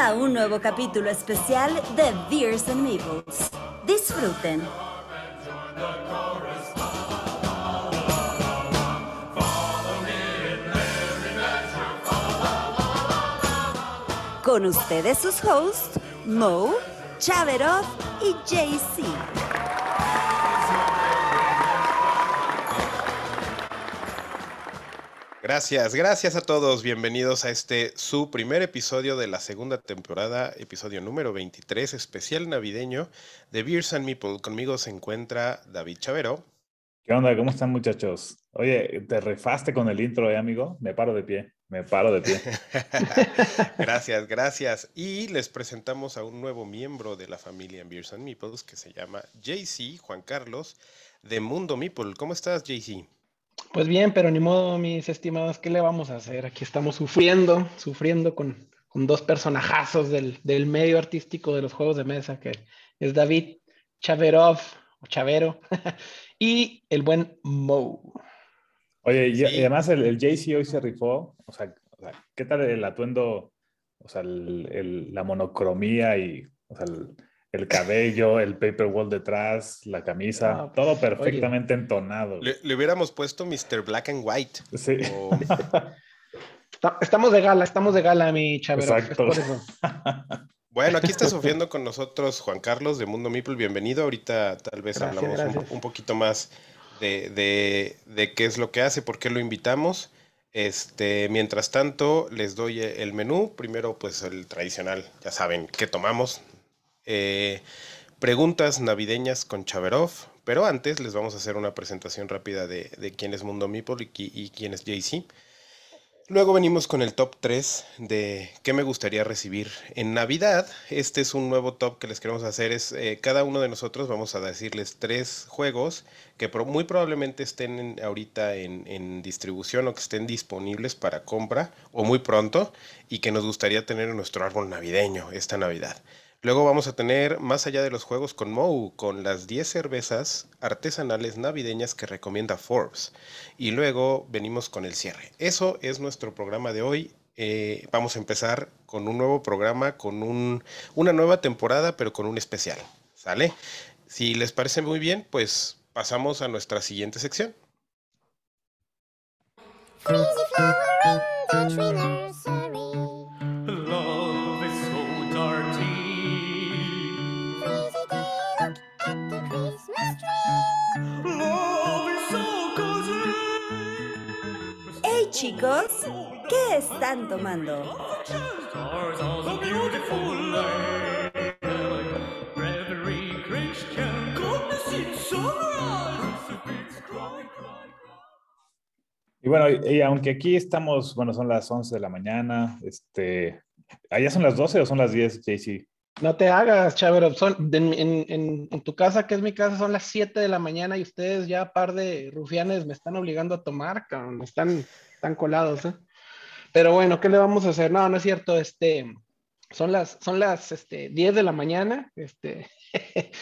A un nuevo capítulo especial de Beers and Meeples. Disfruten. Con ustedes sus hosts, Mo, Chaverov y JC. Gracias, gracias a todos. Bienvenidos a este su primer episodio de la segunda temporada, episodio número 23, especial navideño de Beers and Meeple. Conmigo se encuentra David Chavero. ¿Qué onda? ¿Cómo están muchachos? Oye, te refaste con el intro, ¿eh, amigo? Me paro de pie, me paro de pie. gracias, gracias. Y les presentamos a un nuevo miembro de la familia Beers and Meeples que se llama JC, Juan Carlos, de Mundo Meeple. ¿Cómo estás, JC? Pues bien, pero ni modo, mis estimados, ¿qué le vamos a hacer? Aquí estamos sufriendo, sufriendo con, con dos personajazos del, del, medio artístico de los juegos de mesa, que es David Chaverov, o Chavero, y el buen Mo. Oye, y, además el, el, JC hoy se rifó, o sea, ¿qué tal el atuendo, o sea, el, el, la monocromía y, o sea, el cabello, el paper wall detrás, la camisa, ah, todo perfectamente oye. entonado. Le, le, hubiéramos puesto Mr. Black and White. Sí. O... estamos de gala, estamos de gala, mi chavero. Exacto. Bueno, aquí está sufriendo con nosotros Juan Carlos de Mundo Meeple. Bienvenido. Ahorita tal vez Gracias, hablamos gracias. un, un, poquito más de, de, de, qué es lo que hace, por qué lo invitamos. Este, mientras tanto, les doy el menú. Primero, pues el tradicional, ya saben, qué tomamos, eh, preguntas navideñas con Chaverov, pero antes les vamos a hacer una presentación rápida de, quién es Mundo Meeple y, quién es JC. Luego venimos con el top 3 de qué me gustaría recibir en Navidad. Este es un nuevo top que les queremos hacer. Es eh, cada uno de nosotros vamos a decirles tres juegos que muy probablemente estén en, ahorita en, distribución o que estén disponibles para compra o muy pronto y que nos gustaría tener en nuestro árbol navideño esta Navidad. Luego vamos a tener más allá de los juegos con Mou, con las 10 cervezas artesanales navideñas que recomienda Forbes. Y luego venimos con el cierre. Eso es nuestro programa de hoy. Eh, vamos a empezar con un nuevo programa, con un, una nueva temporada, pero con un especial. ¿Sale? Si les parece muy bien, pues pasamos a nuestra siguiente sección. Chicos, ¿qué están tomando? Y bueno, y, aunque aquí estamos, bueno, son las 11 de la mañana, este, ¿allá son las 12 o son las 10, JC? No te hagas, Chavero. Son, en, en, en, en, tu casa, que es mi casa, son las 7 de la mañana y ustedes ya, par de rufianes, me están obligando a tomar, cabrón. Están, están colados, ¿eh? Pero bueno, ¿qué le vamos a hacer? No, no es cierto. Este, son las, son las este, 10 de la mañana. Este,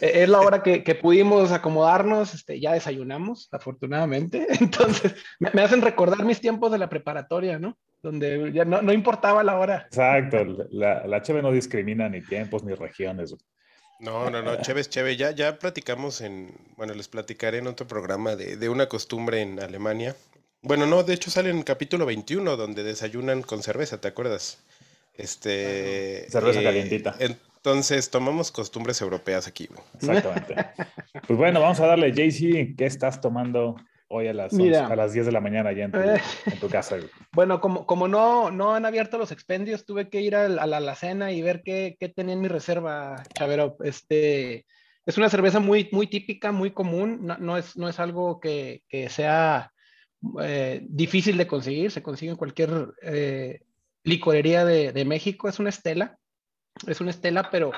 es la hora que, que, pudimos acomodarnos. Este, ya desayunamos, afortunadamente. Entonces, me, me hacen recordar mis tiempos de la preparatoria, ¿no? donde ya no, no, importaba la hora. Exacto, la, la Cheve no discrimina ni tiempos ni regiones. No, no, no, Cheve es Cheve. Ya, ya platicamos en, bueno, les platicaré en otro programa de, de, una costumbre en Alemania. Bueno, no, de hecho sale en el capítulo 21 donde desayunan con cerveza, ¿te acuerdas? Este... Cerveza eh, calientita. Entonces tomamos costumbres europeas aquí. Exactamente. pues bueno, vamos a darle, JC, ¿qué estás tomando hoy a las, Mira, 11, a las 10 de la mañana allá en tu, eh, en tu casa. Bueno, como, como no, no han abierto los expendios, tuve que ir a la, a la alacena y ver qué, qué, tenía en mi reserva, Chavero. Este, es una cerveza muy, muy típica, muy común, no, no, es, no es algo que, que sea eh, difícil de conseguir, se consigue en cualquier eh, licorería de, de, México, es una estela, es una estela, pero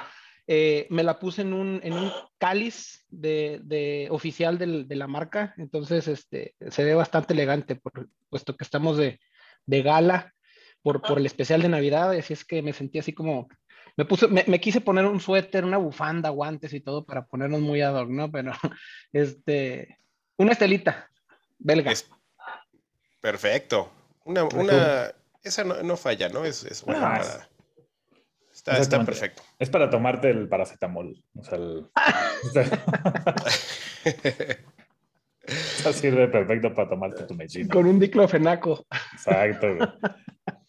eh, me la puse en un, en un cáliz de, de oficial del, de la marca, entonces este, se ve bastante elegante, por, puesto que estamos de, de gala por, por, el especial de Navidad, así es que me sentí así como, me, puse, me, me, quise poner un suéter, una bufanda, guantes y todo para ponernos muy ad hoc, ¿no? Pero, este, una estelita belga. Es perfecto. Una, una, esa no, no falla, ¿no? Es, es buena No, para- es- Está, está perfecto. Es para tomarte el paracetamol. O sea, el- Eso sirve perfecto para tomarte tu medicina. Con un diclofenaco. Exacto.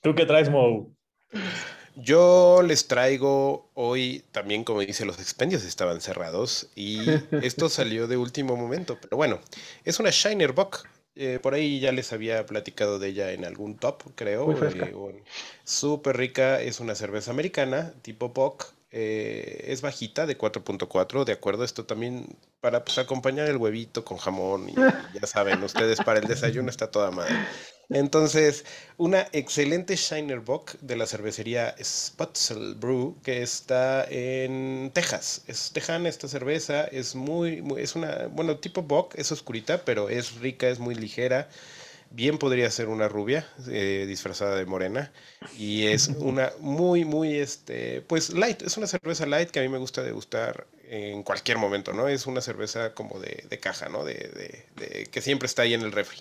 ¿Tú qué traes, Mo? Yo les traigo hoy también, como dice, los expendios estaban cerrados y esto salió de último momento. Pero bueno, es una Shiner Bock. Eh, por ahí ya les había platicado de ella en algún top, creo. Muy eh, Súper rica, es una cerveza americana, tipo Bock. eh, es bajita, de 4.4, de acuerdo. Esto también para pues, acompañar el huevito con jamón. Y, ya saben, ustedes para el desayuno está toda madre. Entonces, una excelente Shiner Bock de la cervecería Spotzel Brew, que está en Texas. Es tejana esta cerveza, es muy, muy- es una, bueno, tipo Bock, es oscurita, pero es rica, es muy ligera. Bien podría ser una rubia eh, disfrazada de morena. Y es una muy, muy, este, pues light. Es una cerveza light que a mí me gusta degustar en cualquier momento, ¿no? Es una cerveza como de, de caja, ¿no? De, de- de- que siempre está ahí en el refri.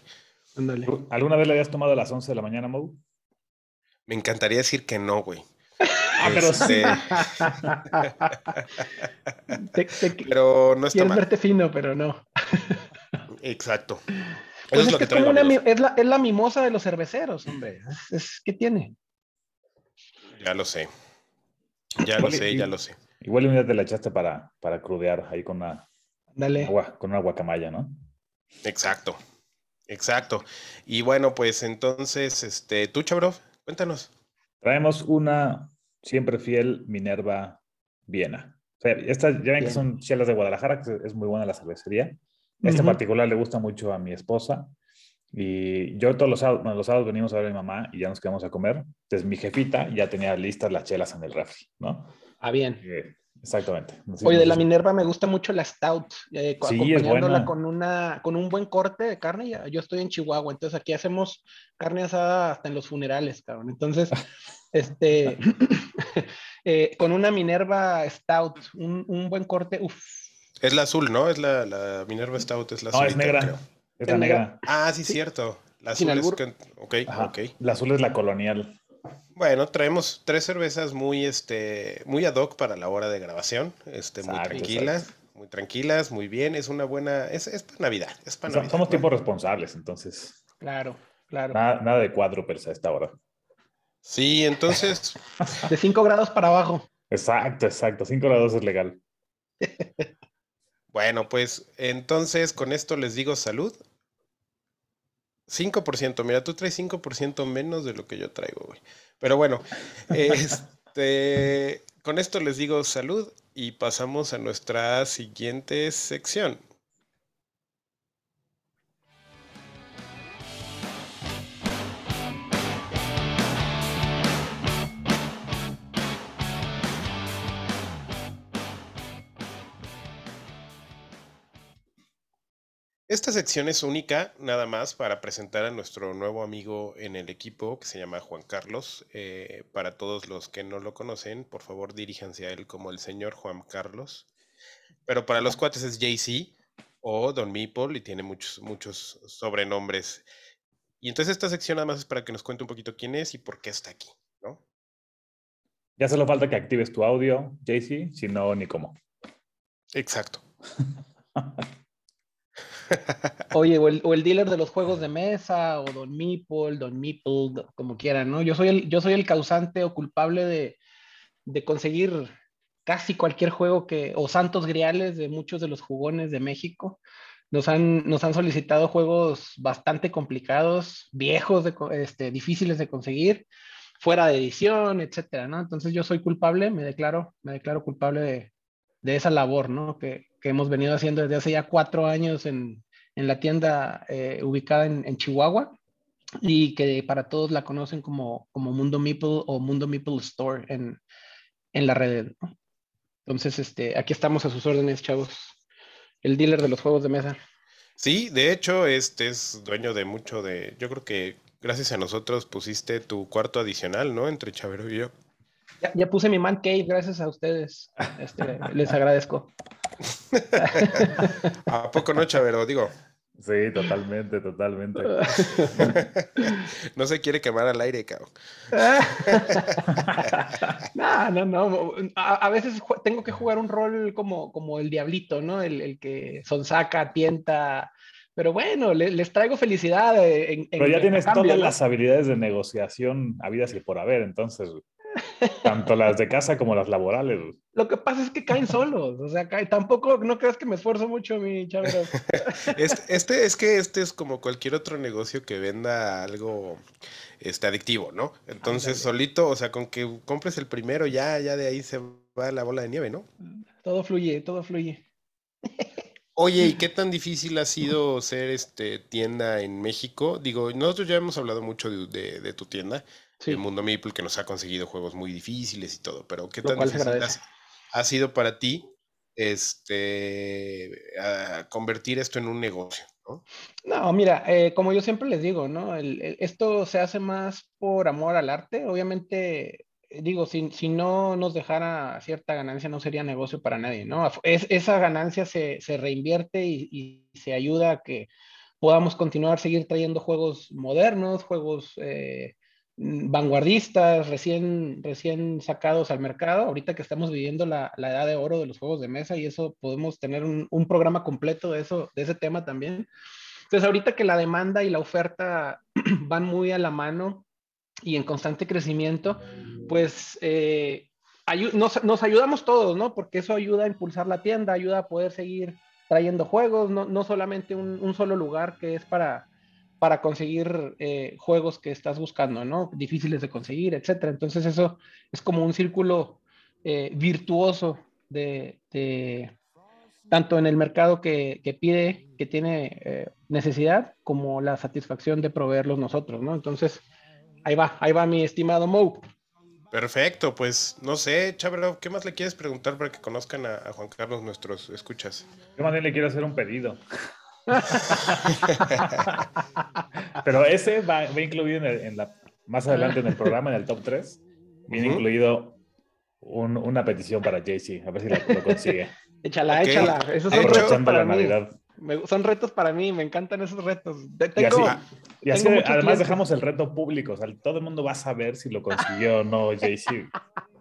Ándale. ¿Alguna vez le habías tomado a las 11 de la mañana, Mo? Me encantaría decir que no, güey. Ah, pero. Este, Te- te- pero no está quieres mal. verte fino, pero no. Exacto. Pues es que es, como una es, la, es la mimosa de los cerveceros, hombre. Es, es- ¿Qué tiene? Ya lo sé. Ya lo y- sé, ya lo sé. Igual un día te la echaste para, para crudear ahí con una, Dale. agua, con una guacamaya, ¿no? Exacto. Exacto. Y bueno, pues entonces, este, tú, Chabrov, cuéntanos. Traemos una siempre fiel Minerva Viena. O sea, estas ya ven que son chelas de Guadalajara, que es muy buena la cervecería. Esta en Ujú. particular le gusta mucho a mi esposa. Y yo todos los sábados, bueno, los sábados venimos a ver a mi mamá y ya nos quedamos a comer. Entonces mi jefita ya tenía listas las chelas en el refri, ¿no? Ah, bien. Eh, exactamente. Oye, de la Minerva me gusta mucho la Stout, eh, Sí, acompañándola con, una, con un buen corte de carne. Yo estoy en Chihuahua, entonces aquí hacemos carne asada hasta en los funerales, cabrón. Entonces, este, eh, con una Minerva Stout, un, un buen corte, uff. Es la azul, ¿no? Es la, la Minerva Stout, es la No, es negra. creo. Es la negra. Ah, sí, cierto. La Sin azul es que... Ok, Ajá. ok. La azul es la colonial. Bueno, traemos tres cervezas muy, este, muy ad hoc para la hora de grabación, este, muy Exacto, tranquilas, muy tranquilas, muy bien, es una buena, es, es para Navidad, es para So- Navidad. Somos tipos responsables, entonces Claro, claro. nada, nada de cuádruples a esta hora. Sí, entonces, De 5 grados para abajo. Exacto, exacto. 5 grados es legal. bueno, pues entonces con esto les digo salud. 5%, mira, tú traes 5% menos de lo que yo traigo, güey. Pero bueno, este, con esto les digo salud y pasamos a nuestra siguiente sección. Esta sección es única nada más para presentar a nuestro nuevo amigo en el equipo que se llama Juan Carlos. Eh, para todos los que no lo conocen, por favor diríjanse a él como el señor Juan Carlos. Pero para los cuates es JC o Don Meeple y tiene muchos, muchos sobrenombres. Y entonces esta sección nada más es para que nos cuente un poquito quién es y por qué está aquí, ¿no? Ya solo falta que actives tu audio, JC, si no, ni cómo. Exacto. Oye, o el, dealer de los juegos de mesa, o Don Meeple, Don Meeple, como quieran, ¿no? Yo soy el, yo soy el causante o culpable de, de conseguir casi cualquier juego que, o santos griales de muchos de los jugones de México. Nos han, nos han solicitado juegos bastante complicados, viejos, este, difíciles de conseguir, fuera de edición, etcétera, ¿no? Entonces yo soy culpable, me declaro, me declaro culpable de, de esa labor, ¿no? Que, que hemos venido haciendo desde hace ya cuatro años en, en la tienda eh, ubicada en, en Chihuahua y que para todos la conocen como, como Mundo Meeple o Mundo Meeple Store en, en la red. ¿no? Entonces, este, aquí estamos a sus órdenes, chavos. El dealer de los juegos de mesa. Sí, de hecho, este es dueño de mucho de. Yo creo que gracias a nosotros pusiste tu cuarto adicional, ¿no? Entre Chavero y yo. Ya, ya puse mi man cave, gracias a ustedes. Este, les agradezco. ¿A poco no, Chavero? Digo, Sí, totalmente, totalmente. no se quiere quemar al aire, cabrón. no, no, no. A, a veces tengo que jugar un rol como, como el diablito, ¿no? El, el que sonsaca, tienta. Pero bueno, le- les traigo felicidad. eh, En, en- Pero ya en tienes cambio, todas ¿no? las habilidades de negociación habidas y por haber, entonces. tanto las de casa como las laborales. Lo que pasa es que caen solos. O sea, caen- tampoco, no creas que me esfuerzo mucho, mi chavero. Este, este es que este es como cualquier otro negocio que venda algo este, adictivo, ¿no? Entonces, Ándale. solito, o sea, con que compres el primero, ya, ya de ahí se va la bola de nieve, ¿no? Todo fluye, todo fluye. Oye, ¿y qué tan difícil ha sido ser este tienda en México? Digo, nosotros ya hemos hablado mucho de, de- de tu tienda, Sí. el Mundo Meeple, que nos ha conseguido juegos muy difíciles y todo, pero ¿qué Lo tan difícil ha sido para ti este a convertir esto en un negocio, ¿no? No, mira, eh, como yo siempre les digo, ¿no? El- el- esto se hace más por amor al arte. Obviamente, eh, digo, si, si no nos dejara cierta ganancia, no sería negocio para nadie, ¿no? Es, esa ganancia se, se reinvierte y, y se ayuda a que podamos continuar, seguir trayendo juegos modernos, juegos eh, vanguardistas, recién, recién sacados al mercado. Ahorita que estamos viviendo la, la edad de oro de los juegos de mesa y eso podemos tener un, un programa completo de, eso, de ese tema también. Entonces, ahorita que la demanda y la oferta van muy a la mano y en constante crecimiento, pues eh, nos, nos ayudamos todos, ¿no? Porque eso ayuda a impulsar la tienda, ayuda a poder seguir trayendo juegos, no, no solamente un solo lugar que es para, para conseguir eh, juegos que estás buscando, ¿no? Difíciles de conseguir, etcétera. Entonces, eso es como un círculo eh, virtuoso de, de- tanto en el mercado que, que pide, que tiene eh, necesidad, como la satisfacción de proveerlos nosotros, ¿no? Entonces, ahí va, ahí va mi estimado Mo. Perfecto, pues no sé, Chabro, ¿qué más le quieres preguntar para que conozcan a, a Juan Carlos nuestros escuchas? Yo más bien le quiero hacer un pedido. Pero ese va, va incluido en, el- en la, más adelante en el programa, en el top 3. Viene Ujú. incluido un- una petición para JC, a ver si la- lo consigue. Échala, Ok. échala. Esos son retos para la mí. Navidad. Me- son retos para mí, me encantan esos retos. De- Y Tengo, así, y así tengo además clientes. dejamos el reto público, o sea, todo el mundo va a saber si lo consiguió o no JC.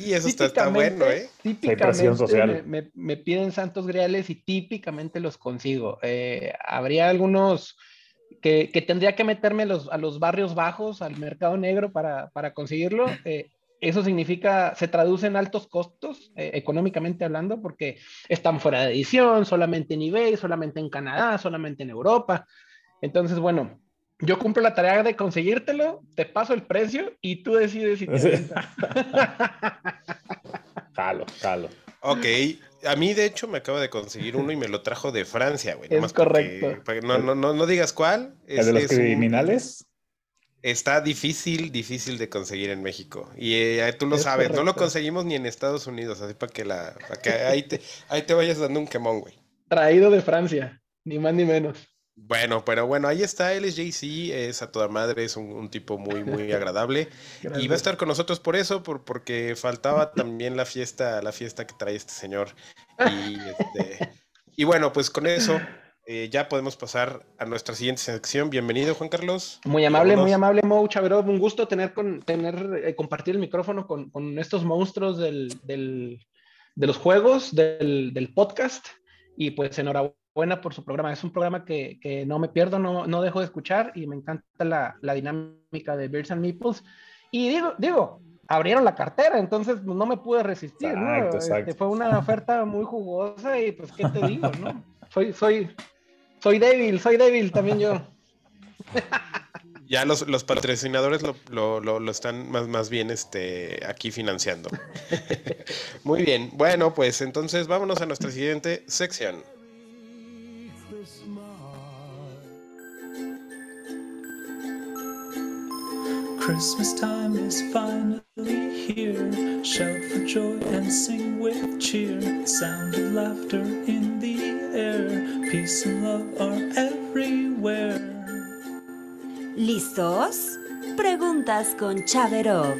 Y eso está, está bueno, ¿eh? Típicamente social. Me, me- me piden santos griales y típicamente los consigo. Eh, habría algunos que, que tendría que meterme a los, a los barrios bajos, al mercado negro para, para conseguirlo. Eh, eso significa, se traduce en altos costos, eh, económicamente hablando, porque están fuera de edición, solamente en eBay, solamente en Canadá, solamente en Europa. Entonces, bueno, yo cumplo la tarea de conseguírtelo, te paso el precio y tú decides si te avientas. Jalo, jalo. Ok, a mí de hecho me acaba de conseguir uno y me lo trajo de Francia, güey. Es porque- correcto. no, no, no, no digas cuál. ¿El es- de los es un- criminales? está difícil, difícil de conseguir en México. Y eh, tú lo Es sabes, no lo conseguimos ni en Estados Unidos, así para que, la, para que ahí, te, ahí te vayas dando un quemón, güey. Traído de Francia, ni más ni menos. Bueno, pero bueno, ahí está, él es JC, es a toda madre, es un, un tipo muy, muy agradable. Y va a estar con nosotros por eso, por, porque faltaba también la fiesta, la fiesta que trae este señor. Y, este, y bueno, pues con eso eh, ya podemos pasar a nuestra siguiente sección. Bienvenido, Juan Carlos. Muy amable, muy amable, Mo Chaverov. Un gusto tener, con, tener eh, compartir el micrófono con, con estos monstruos del, del- de los juegos, del, del podcast. Y pues enhorabuena por su programa. Es un programa que, que no me pierdo, no, no dejo de escuchar y me encanta la, la dinámica de Beers and Meeples. Y digo, digo, abrieron la cartera, entonces no me pude resistir, ¿no? Exacto, Este, exacto. fue una oferta muy jugosa y pues, ¿qué te digo, no? Soy, soy, soy débil, soy débil también yo. Ya los, los patrocinadores lo, lo- lo- lo están más, más bien este, aquí financiando. Muy bien, bueno, pues entonces vámonos a nuestra siguiente sección. Christmas time is finally here. Shout for joy and sing with cheer. Sound of laughter in the air. Peace and love are everywhere. ¿Listos? Preguntas con Chaverov.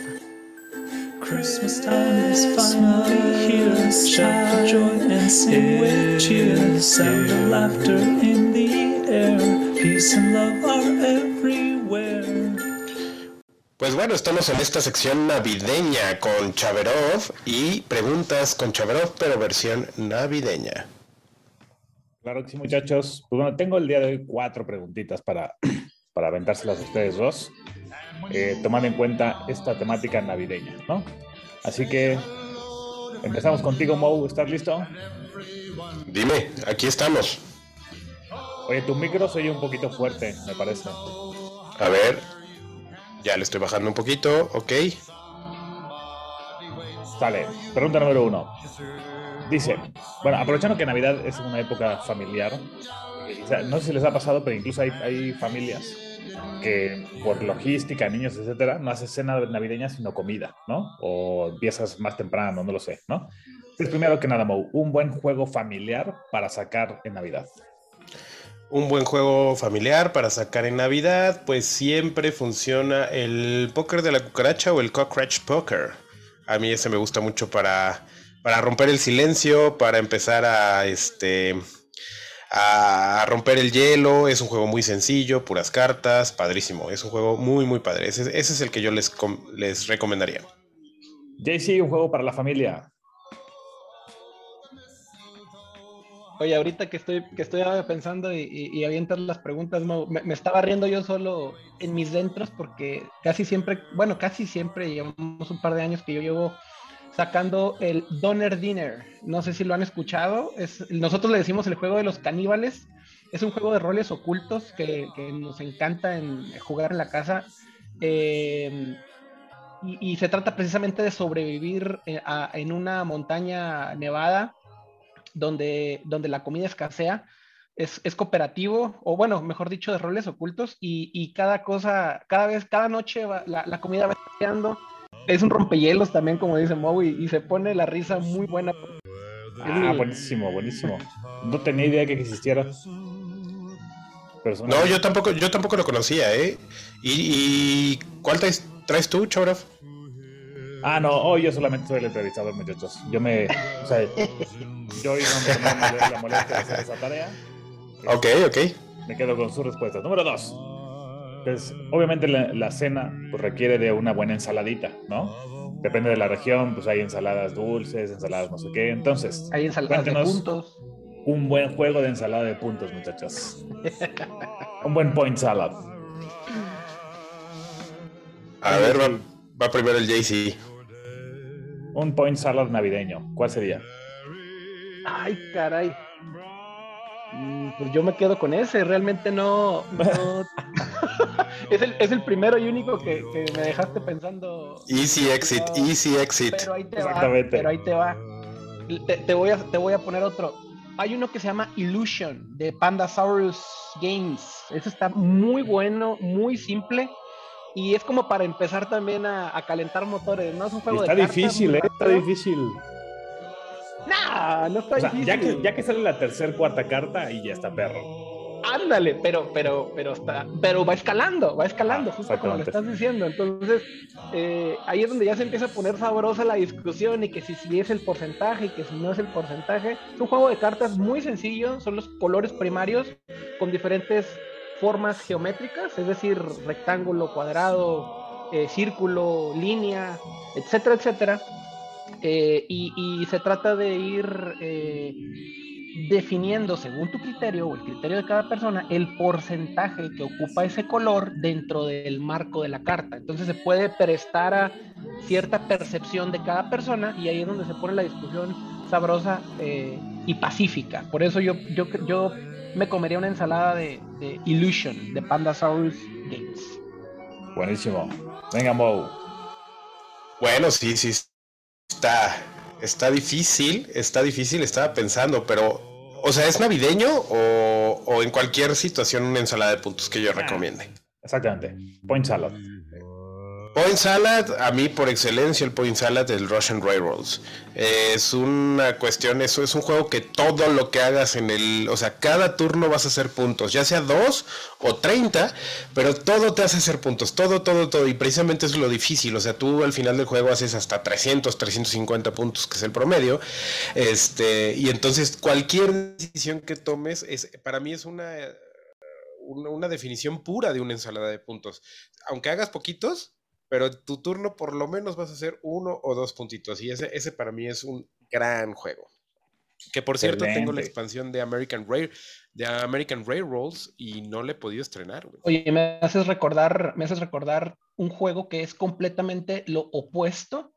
Christmas time is finally here. Shout for joy and sing with cheer. Sound of laughter in the air. Peace and love are everywhere. Pues bueno, estamos en esta sección navideña con Chaverov y preguntas con Chaverov, pero versión navideña. Claro que sí, muchachos. Pues bueno, tengo el día de hoy cuatro preguntitas para, para aventárselas a ustedes dos, eh, tomando en cuenta esta temática navideña, ¿no? Así que empezamos contigo, Mo. ¿Estás listo? Dime, aquí estamos. Oye, tu micro se oye un poquito fuerte, me parece. A ver, ya le estoy bajando un poquito, ok. Sale. Pregunta número uno. Dice, bueno, aprovechando que Navidad es una época familiar, no sé si les ha pasado, pero incluso hay, familias que por logística, niños, etcétera, no haces cena navideña sino comida, ¿no? O empiezas más temprano, no lo sé, ¿no? Entonces, primero que nada, Mo, un buen juego familiar para sacar en Navidad. Un buen juego familiar para sacar en Navidad, pues siempre funciona el póker de la cucaracha o el cockroach poker. A mí ese me gusta mucho para, para romper el silencio, para empezar a este a romper el hielo. Es un juego muy sencillo, puras cartas, padrísimo. Es un juego muy muy padre. Ese, es el que yo les, les recomendaría. JC, un juego para la familia. Oye, ahorita que estoy, que estoy pensando y, y, avientas las preguntas, me, estaba riendo yo solo en mis dentros porque casi siempre, bueno, casi siempre llevamos un par de años que yo llevo sacando el Donner Dinner. No sé si lo han escuchado. Es, nosotros le decimos el juego de los caníbales. Es un juego de roles ocultos que, nos encanta en jugar en la casa. Eh, y, se trata precisamente de sobrevivir eh, en una montaña nevada donde, donde la comida escasea. Es, es, cooperativo, o bueno, mejor dicho, de roles ocultos, y, y cada cosa, cada vez, cada noche va, la, la, comida va escaseando. Es un rompehielos también, como dice Moe, y, y, se pone la risa muy buena. Ah, buenísimo, buenísimo. No tenía idea que existiera. No, yo tampoco, yo tampoco lo conocía, ¿eh? ¿Y, y cuál traes, traes tú, Choraf? Ah, no, hoy yo solamente soy el entrevistador, muchachos. Yo me. O sea, yo hoy no me la molestia de hacer esa tarea. Ok, ok. Me quedo con sus respuestas. Número dos. Pues, obviamente la, la cena pues, requiere de una buena ensaladita, ¿no? Depende de la región, pues hay ensaladas dulces, ensaladas no sé qué. Entonces, hay ensaladas de puntos. Un buen juego de ensalada de puntos, muchachos. un buen point salad. A ver, va, va primero el JC. Un point salad navideño. ¿Cuál sería? Ay, caray. Pues yo me quedo con ese. Realmente no. no... es, el, es, el, primero y único que, que, me dejaste pensando. Easy exit, pero, easy exit. Pero ahí te va. Pero ahí te va. Te, te, voy a, te voy a poner otro. Hay uno que se llama Illusion de Pandasaurus Games. Ese está muy bueno, muy simple. Y es como para empezar también a, a calentar motores, ¿no? Es un juego está de difícil, cartas, ¿eh? Está difícil. Nah, no está o sea, difícil. Ya que, ya que sale la tercera, cuarta carta y ya está perro. Ándale, pero, pero, pero está, pero va escalando, va escalando, ah, justo como lo estás diciendo. Entonces, eh, ahí es donde ya se empieza a poner sabrosa la discusión y que si, si es el porcentaje y que si no es el porcentaje. Es un juego de cartas muy sencillo, son los colores primarios con diferentes formas geométricas, es decir, rectángulo, cuadrado, eh, círculo, línea, etcétera, etcétera. Eh, y, se trata de ir eh, definiendo según tu criterio o el criterio de cada persona el porcentaje que ocupa ese color dentro del marco de la carta. Entonces se puede prestar a cierta percepción de cada persona y ahí es donde se pone la discusión sabrosa y pacífica. Por eso yo, yo, yo me comería una ensalada de, de Illusion de Pandasaurus Games. Buenísimo. Venga, Mo. Bueno, sí, sí. Está, está difícil, está difícil, estaba pensando, pero, o sea, ¿es navideño o, o en cualquier situación una ensalada de puntos que yo recomiende? Exactamente. Point salad. Point Salad, a mí por excelencia el Point Salad del Russian Railroads. Es una cuestión, eso es un juego que todo lo que hagas en el, o sea, cada turno vas a hacer puntos, ya sea dos o 30, pero todo te hace hacer puntos, todo, todo, todo, y precisamente es lo difícil, o sea, tú al final del juego haces hasta 300, 350 puntos, que es el promedio, este, y entonces cualquier decisión que tomes, es, para mí es una, una definición pura de una ensalada de puntos. Aunque hagas poquitos, pero tu turno por lo menos vas a hacer uno o dos puntitos. Y ese, ese para mí es un gran juego. Que por cierto, tengo la expansión de American Rail, de American Railroads y no le he podido estrenar, güey. Oye, me haces recordar, me haces recordar un juego que es completamente lo opuesto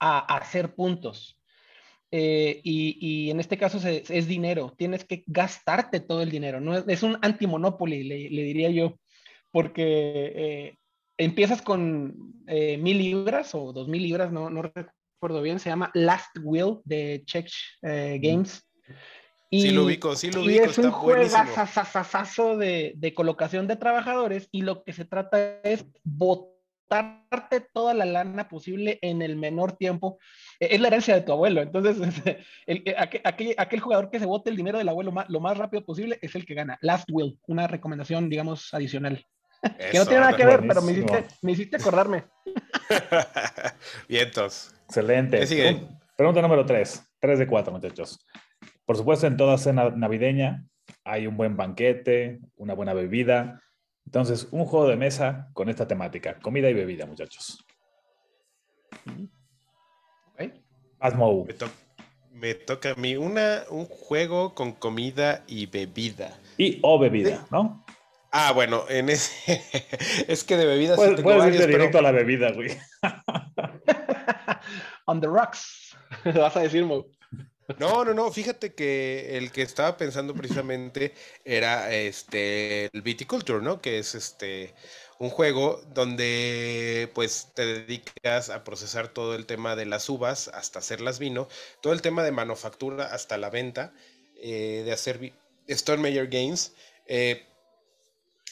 a, hacer puntos. Eh, y, y en este caso se- es, dinero. Tienes que gastarte todo el dinero. No es, es un antimonopoly, le, le diría yo, porque eh, empiezas con eh, mil libras o dos mil libras, no, no recuerdo bien. Se llama Last Will de Czech eh, Games. Sí lo ubico, sí lo y ubico, es un está juegazazazazo de, de colocación de trabajadores y lo que se trata es botarte toda la lana posible en el menor tiempo. Eh, Es la herencia de tu abuelo, entonces el- eh, aquel, aquel- aquel jugador que se bote el dinero del abuelo ma- lo más rápido posible es el que gana. Last Will, una recomendación, digamos, adicional. Que no tiene nada que ver, pero me hiciste, me hiciste acordarme. Vientos. Excelente. ¿Qué sigue? Pregun- Pregunta número 3. 3 de 4, muchachos. Por supuesto, en toda cena navideña hay un buen banquete, una buena bebida. Entonces, un juego de mesa con esta temática, comida y bebida, muchachos. ¿ok? Asmo. Me, to- me toca a mí una, un juego con comida y bebida. Y o bebida, ¿no? Ah, bueno, en ese. es que de bebidas sí Puedes, tengo puedes varios, irte pero- directo a la bebida, güey. On the rocks, vas a decir, Mo. No, no, no, fíjate que el que estaba pensando precisamente era este el Viticulture, ¿no? Que es este un juego donde pues te dedicas a procesar todo el tema de las uvas hasta hacerlas vino, todo el tema de manufactura hasta la venta, eh, de hacer Stone Major Games. eh,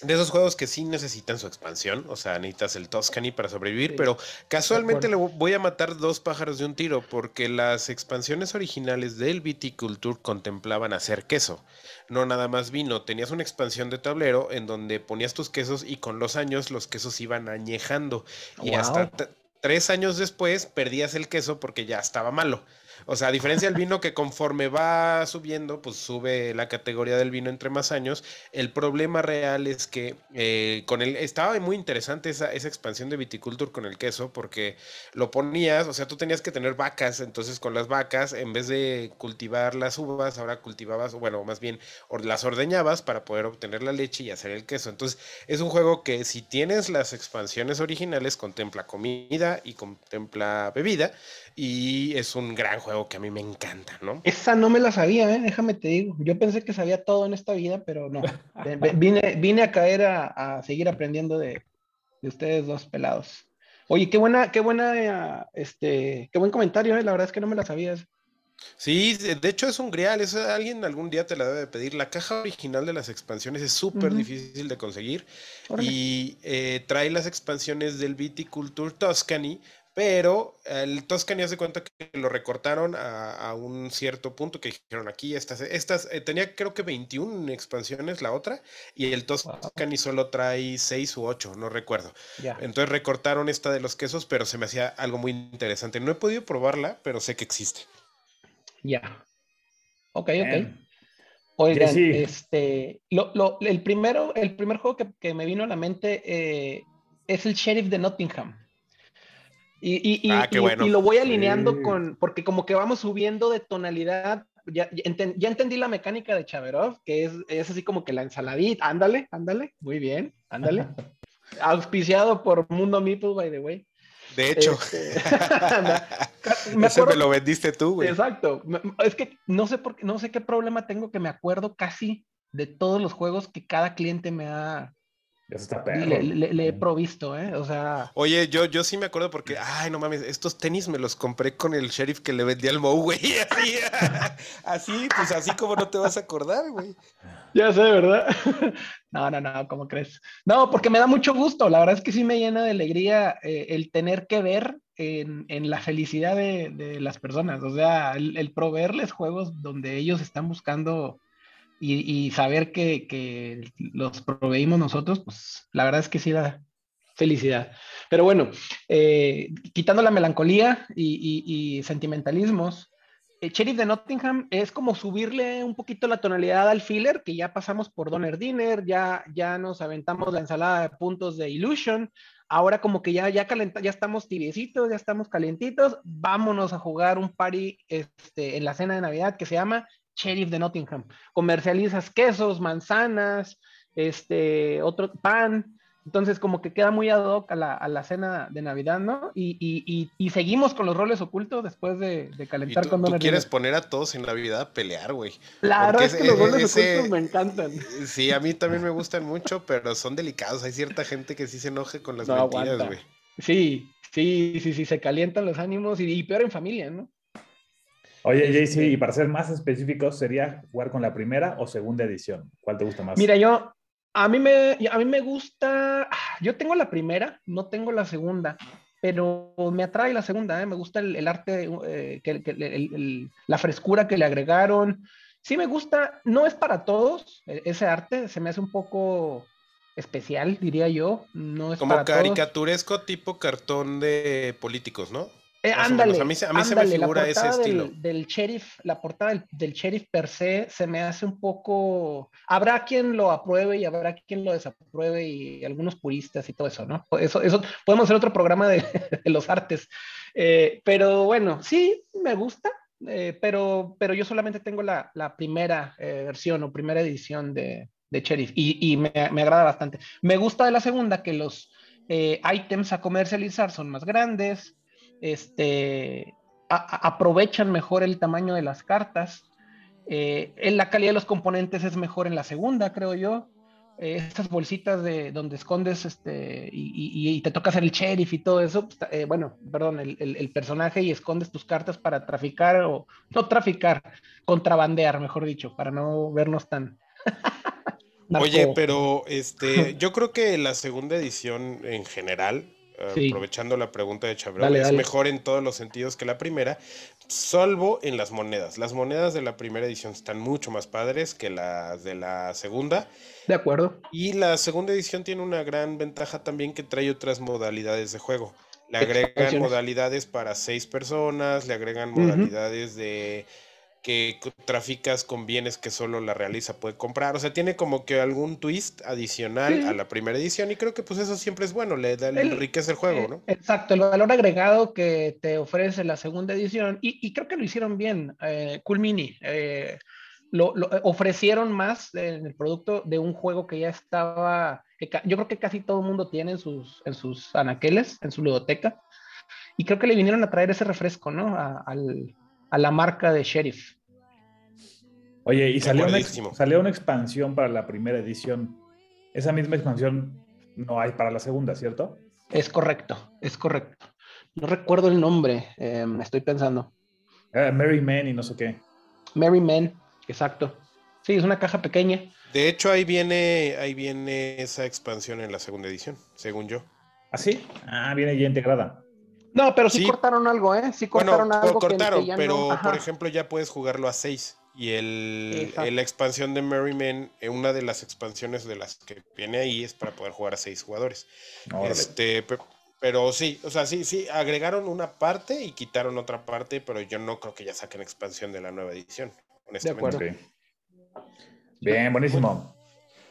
de esos juegos que sí necesitan su expansión, o sea, necesitas el Tuscany para sobrevivir, Sí, pero casualmente le voy a matar dos pájaros de un tiro, porque las expansiones originales del Viticulture contemplaban hacer queso, no nada más vino. Tenías una expansión de tablero en donde ponías tus quesos y con los años los quesos iban añejando. Y Wow. hasta tres años después perdías el queso porque ya estaba malo. O sea, a diferencia del vino que conforme va subiendo, pues sube la categoría del vino entre más años. El problema real es que eh, con el estaba muy interesante esa, esa expansión de viticulture con el queso, porque lo ponías, o sea, tú tenías que tener vacas, entonces con las vacas, en vez de cultivar las uvas, ahora cultivabas, bueno, más bien las ordeñabas para poder obtener la leche y hacer el queso. Entonces, es un juego que si tienes las expansiones originales, contempla comida y contempla bebida, y es un gran juego que a mí me encanta, ¿no? Esa no me la sabía, ¿eh? déjame te digo. Yo pensé que sabía todo en esta vida, pero no. Vine, vine a caer a, a seguir aprendiendo de, de ustedes dos pelados. Oye, qué buena, qué buena, este, qué buen comentario, ¿eh? La verdad es que no me la sabías. Sí, de hecho es un grial, eso alguien algún día te la debe de pedir. La caja original de las expansiones es súper difícil de conseguir Órale. y eh, trae las expansiones del Viticulture Tuscany, pero el Tuscany hace cuenta que lo recortaron a, a un cierto punto que dijeron aquí, estas, estas eh, tenía creo que 21 expansiones la otra y el Tuscany solo trae 6 u 8, no recuerdo. Ya. Entonces recortaron esta de los quesos, pero se me hacía algo muy interesante. No he podido probarla, pero sé que existe. Ya. Ok, ok. Bien. Oigan, este, lo, lo- el primero, el primer juego que, que me vino a la mente eh, es el Sheriff de Nottingham. Y, y- y- Ah, qué y- bueno. y lo voy alineando Sí. con, porque como que vamos subiendo de tonalidad. Ya, ya enten- ya entendí la mecánica de Chaverov, que es, es así como que la ensaladita. Ándale, ándale, muy bien, ándale. Auspiciado por Mundo Meeple, by the way. De hecho, Este, me ese me lo vendiste tú, güey. Exacto. Es que no sé por qué, no sé qué problema tengo que me acuerdo casi de todos los juegos que cada cliente me ha, Eso está perro. le, le- le he provisto, ¿eh? O sea, Oye, yo, yo sí me acuerdo porque, ay, no mames, estos tenis me los compré con el sheriff que le vendía al Moe, güey. Así, así, pues así como no te vas a acordar, güey. Ya sé, ¿verdad? No, no, no, ¿cómo crees? No, porque me da mucho gusto. La verdad es que sí me llena de alegría eh, el tener que ver en, en la felicidad de, de las personas. O sea, el, el proveerles juegos donde ellos están buscando y, saber que, los proveímos nosotros, pues la verdad es que sí da felicidad. Pero bueno, eh, quitando la melancolía y, sentimentalismos, eh, Sheriff de Nottingham es como subirle un poquito la tonalidad al filler, que ya pasamos por Donner Dinner, ya, ya nos aventamos la ensalada de puntos de Illusion, ahora como que ya, ya, calenta, ya estamos tibiecitos, ya estamos calientitos, vámonos a jugar un party este, en la cena de Navidad que se llama Sheriff de Nottingham. Comercializas quesos, manzanas, este, otro pan, entonces, como que queda muy ad hoc a la, a la cena de Navidad, ¿no? Y, y- y- y seguimos con los roles ocultos después de, de Y calentar tú, con tú quieres poner a todos en Navidad a pelear, güey. Porque verdad es que los roles ese- ocultos me encantan. Sí, a mí también me gustan mucho, pero son delicados. Hay cierta gente que sí se enoje con las No mentiras, güey. Sí, sí, sí, sí, se calientan los ánimos y peor en familia, ¿no? Oye, JC, Este- y para ser más específicos, ¿sería jugar con la primera o segunda edición? ¿Cuál te gusta más? Mira, yo, a mí me, a mí me gusta, yo tengo la primera, no tengo la segunda, pero me atrae la segunda, ¿eh? me gusta el, el arte, eh, que, que el- el- el- la frescura que le agregaron. Sí me gusta, no es para todos, e- ese arte se me hace un poco especial, diría yo, no es Como para todos. caricaturesco tipo cartón de políticos, ¿no? Eh, ándale. A mí se- a mí se me ándale, figura ese portada del- estilo. Del, sheriff, la portada del, del sheriff per se se me hace un poco. Habrá quien lo apruebe y habrá quien lo desapruebe y algunos puristas y todo eso, ¿no? Eso, eso podemos hacer otro programa de, de los artes. Eh, pero bueno, sí, me gusta, eh, pero, pero yo solamente tengo la, la primera eh, versión o primera edición de, de sheriff y, y me, me agrada bastante. Me gusta de la segunda que los eh, ítems a comercializar son más grandes este, a- aprovechan mejor el tamaño de las cartas. Eh, en la calidad de los componentes es mejor en la segunda, creo yo. Eh, estas bolsitas de donde escondes este, y, y- y te toca hacer el sheriff y todo eso, pues, eh, bueno, perdón, el, el- el personaje y escondes tus cartas para traficar o no traficar, contrabandear, mejor dicho, para no vernos tan... Oye, pero este, yo creo que la segunda edición en general, eh, Sí. aprovechando la pregunta de Chabrol, Dale, es dale. mejor en todos los sentidos que la primera, salvo en las monedas. Las monedas de la primera edición están mucho más padres que las de la segunda. De acuerdo. Y la segunda edición tiene una gran ventaja también que trae otras modalidades de juego. Le agregan modalidades para seis personas, le agregan modalidades de que traficas con bienes que solo la realiza puede comprar. O sea, tiene como que algún twist adicional Sí. a la primera edición y creo que pues eso siempre es bueno, le da El- enriquece el juego, Eh, ¿no? Exacto, el valor agregado que te ofrece la segunda edición, y, y creo que lo hicieron bien, eh, Cool Mini, eh, lo, lo- ofrecieron más en el producto de un juego que ya estaba, que yo creo que casi todo el mundo tiene en sus, en sus anaqueles, en su ludoteca, y creo que le vinieron a traer ese refresco, ¿no? A, al- a la marca de Sheriff. Oye, y salió una, salió una expansión para la primera edición. Esa misma expansión no hay para la segunda, ¿cierto? Es correcto, es correcto. No recuerdo el nombre, eh, estoy pensando. Eh, Mary Man y no sé qué. Mary Man, exacto. Sí, es una caja pequeña. De hecho, ahí viene, ahí viene esa expansión en la segunda edición, según yo. ¿Ah, sí? Ah, viene ya integrada. No, pero sí, Sí. cortaron algo, ¿eh? Sí Bueno, cortaron co- algo. que- cortaron, que ya no- pero por ejemplo ya puedes jugarlo a 6. Y el, la expansión de Merryman, eh, una de las expansiones de las que viene ahí es para poder jugar a 6 jugadores. Órale. Este, pe- pero sí, o sea, sí, sí, agregaron una parte y quitaron otra parte, pero yo no creo que ya saquen expansión de la nueva edición, honestamente. acuerdo. Ok. Bien, buenísimo.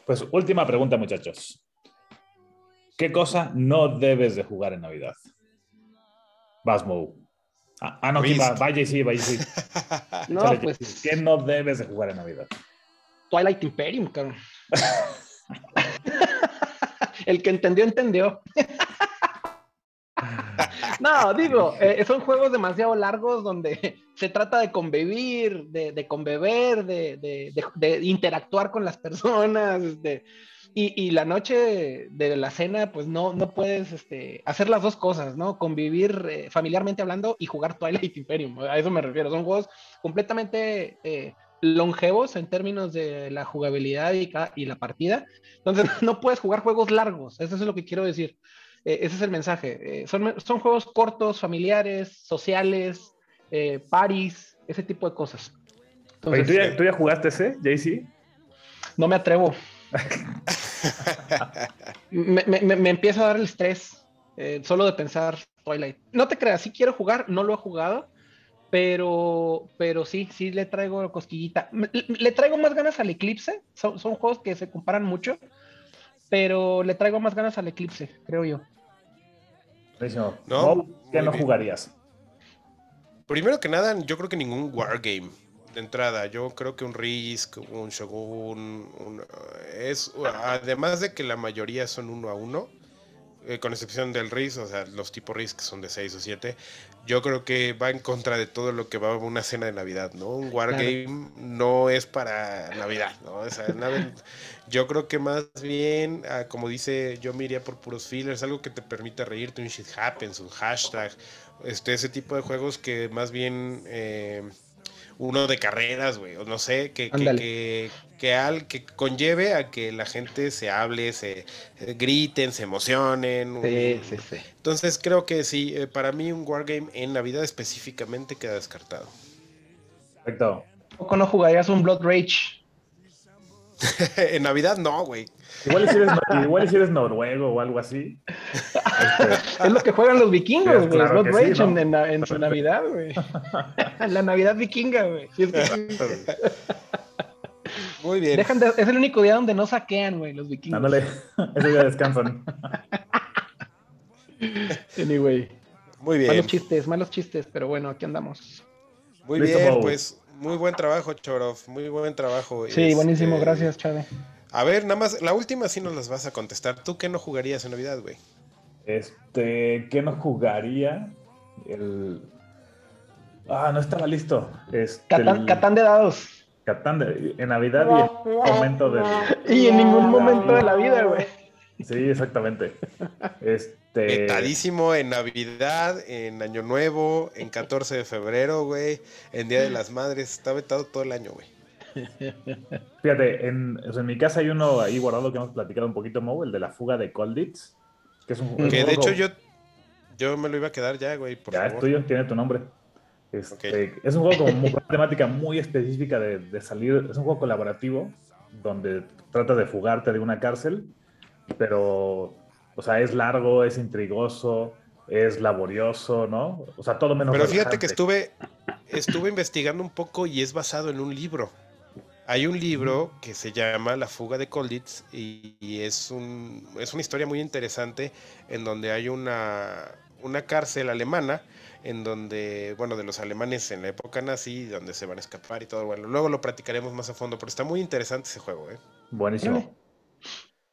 Pues última pregunta, muchachos. ¿Qué cosa no debes de jugar en Navidad? Vas, Mo. Ah, ah, no, ¿quién va? Vaya, sí, vaya, sí. No, pues. ¿Qué no debes de jugar en Navidad? Twilight Imperium, cabrón. El que entendió, entendió. No, digo, eh, son juegos demasiado largos donde se trata de convivir, de, de conbeber, de, de- de- de interactuar con las personas. este, y, y la noche de la cena, pues no, no puedes este, hacer las dos cosas, ¿no? Convivir eh, familiarmente hablando y jugar Twilight Imperium. A eso me refiero. Son juegos completamente eh, longevos en términos de la jugabilidad y, y la partida. Entonces, no puedes jugar juegos largos. Eso es lo que quiero decir. Eh, ese es el mensaje. Eh, son, son juegos cortos, familiares, sociales, eh, paris, ese tipo de cosas. Oye, Entonces, ¿tú, ya, tú ya jugaste ese, JC? no me atrevo. me, me- me- empieza a dar el estrés eh, solo de pensar Twilight. No te creas, sí quiero jugar, no lo he jugado, pero, pero sí, sí le traigo cosquillita. Le, le traigo más ganas al Eclipse, son, son juegos que se comparan mucho, pero le traigo más ganas al Eclipse, creo yo. No, ¿Qué no bien. jugarías? Primero que nada, yo creo que ningún wargame de entrada. Yo creo que un Risk, un Shogun, un, eh, es además de que la mayoría son uno a uno, eh, con excepción del Risk, o sea, los tipos Risk que son de 6 o 7, yo creo que va en contra de todo lo que va a una cena de Navidad, ¿no? Un wargame no es para Navidad, ¿no? O sea, nada- yo creo que más bien, ah, como dice, yo me iría por puros fillers, algo que te permita reírte, un shit happens, un hashtag, este, ese tipo de juegos que más bien eh, uno de carreras, güey, o no sé, que, que, que, que al, que conlleve a que la gente se hable, se eh, griten, se emocionen. un- Sí, sí, sí. Entonces creo que sí, eh, para mí un wargame en Navidad específicamente queda descartado. Perfecto. ¿Poco no jugarías un Blood Rage? en Navidad no, güey. Igual si, eres, igual si eres noruego o algo así. Este, Es lo que juegan los vikingos, güey. claro Blood que sí, Rage ¿no? en, en- en su Navidad, güey. En la Navidad vikinga, güey. Sí, es que- Muy bien. dejan de- es el único día donde no saquean, güey, los vikingos. ándale, ese día descansan. Anyway, Muy bien. malos chistes, malos chistes, pero bueno, aquí andamos. Muy Listo, bien, pues muy buen trabajo, Chorov. Muy buen trabajo. Sí, buenísimo, Este, gracias, Chave. A ver, nada más, la última sí nos las vas a contestar. ¿Tú qué no jugarías en Navidad, güey? Este, ¿qué no jugaría? El... Ah, no estaba listo. Este, Catán, el- Catán de dados. Catán de- en Navidad y en ningún momento del... Y en ningún momento de la vida, güey. Sí, exactamente. Este, Vetadísimo en Navidad, en Año Nuevo, en 14 de febrero, güey. En Día de las Madres. Está vetado todo el año, güey. Fíjate, en, o sea, en mi casa hay uno ahí guardado que hemos platicado un poquito, Mo, el de la fuga de Colditz. Que es un, es Que de hecho yo, yo me lo iba a quedar ya, güey, por ya es favor. tuyo, tiene tu nombre. Este, Es un juego con una temática muy específica de, de salir. Es un juego colaborativo donde trata de fugarte de una cárcel, pero, o sea, es largo, es intrigoso, es laborioso, ¿no? O sea, todo menos. Pero fíjate que estuve, estuve investigando un poco y es basado en un libro. Hay un libro que se llama La fuga de Colditz y, y es, un, es una historia muy interesante en donde hay una, una cárcel alemana en donde, bueno, de los alemanes en la época nazi, donde se van a escapar y todo. Bueno, luego lo practicaremos más a fondo, pero está muy interesante ese juego, ¿eh? Buenísimo.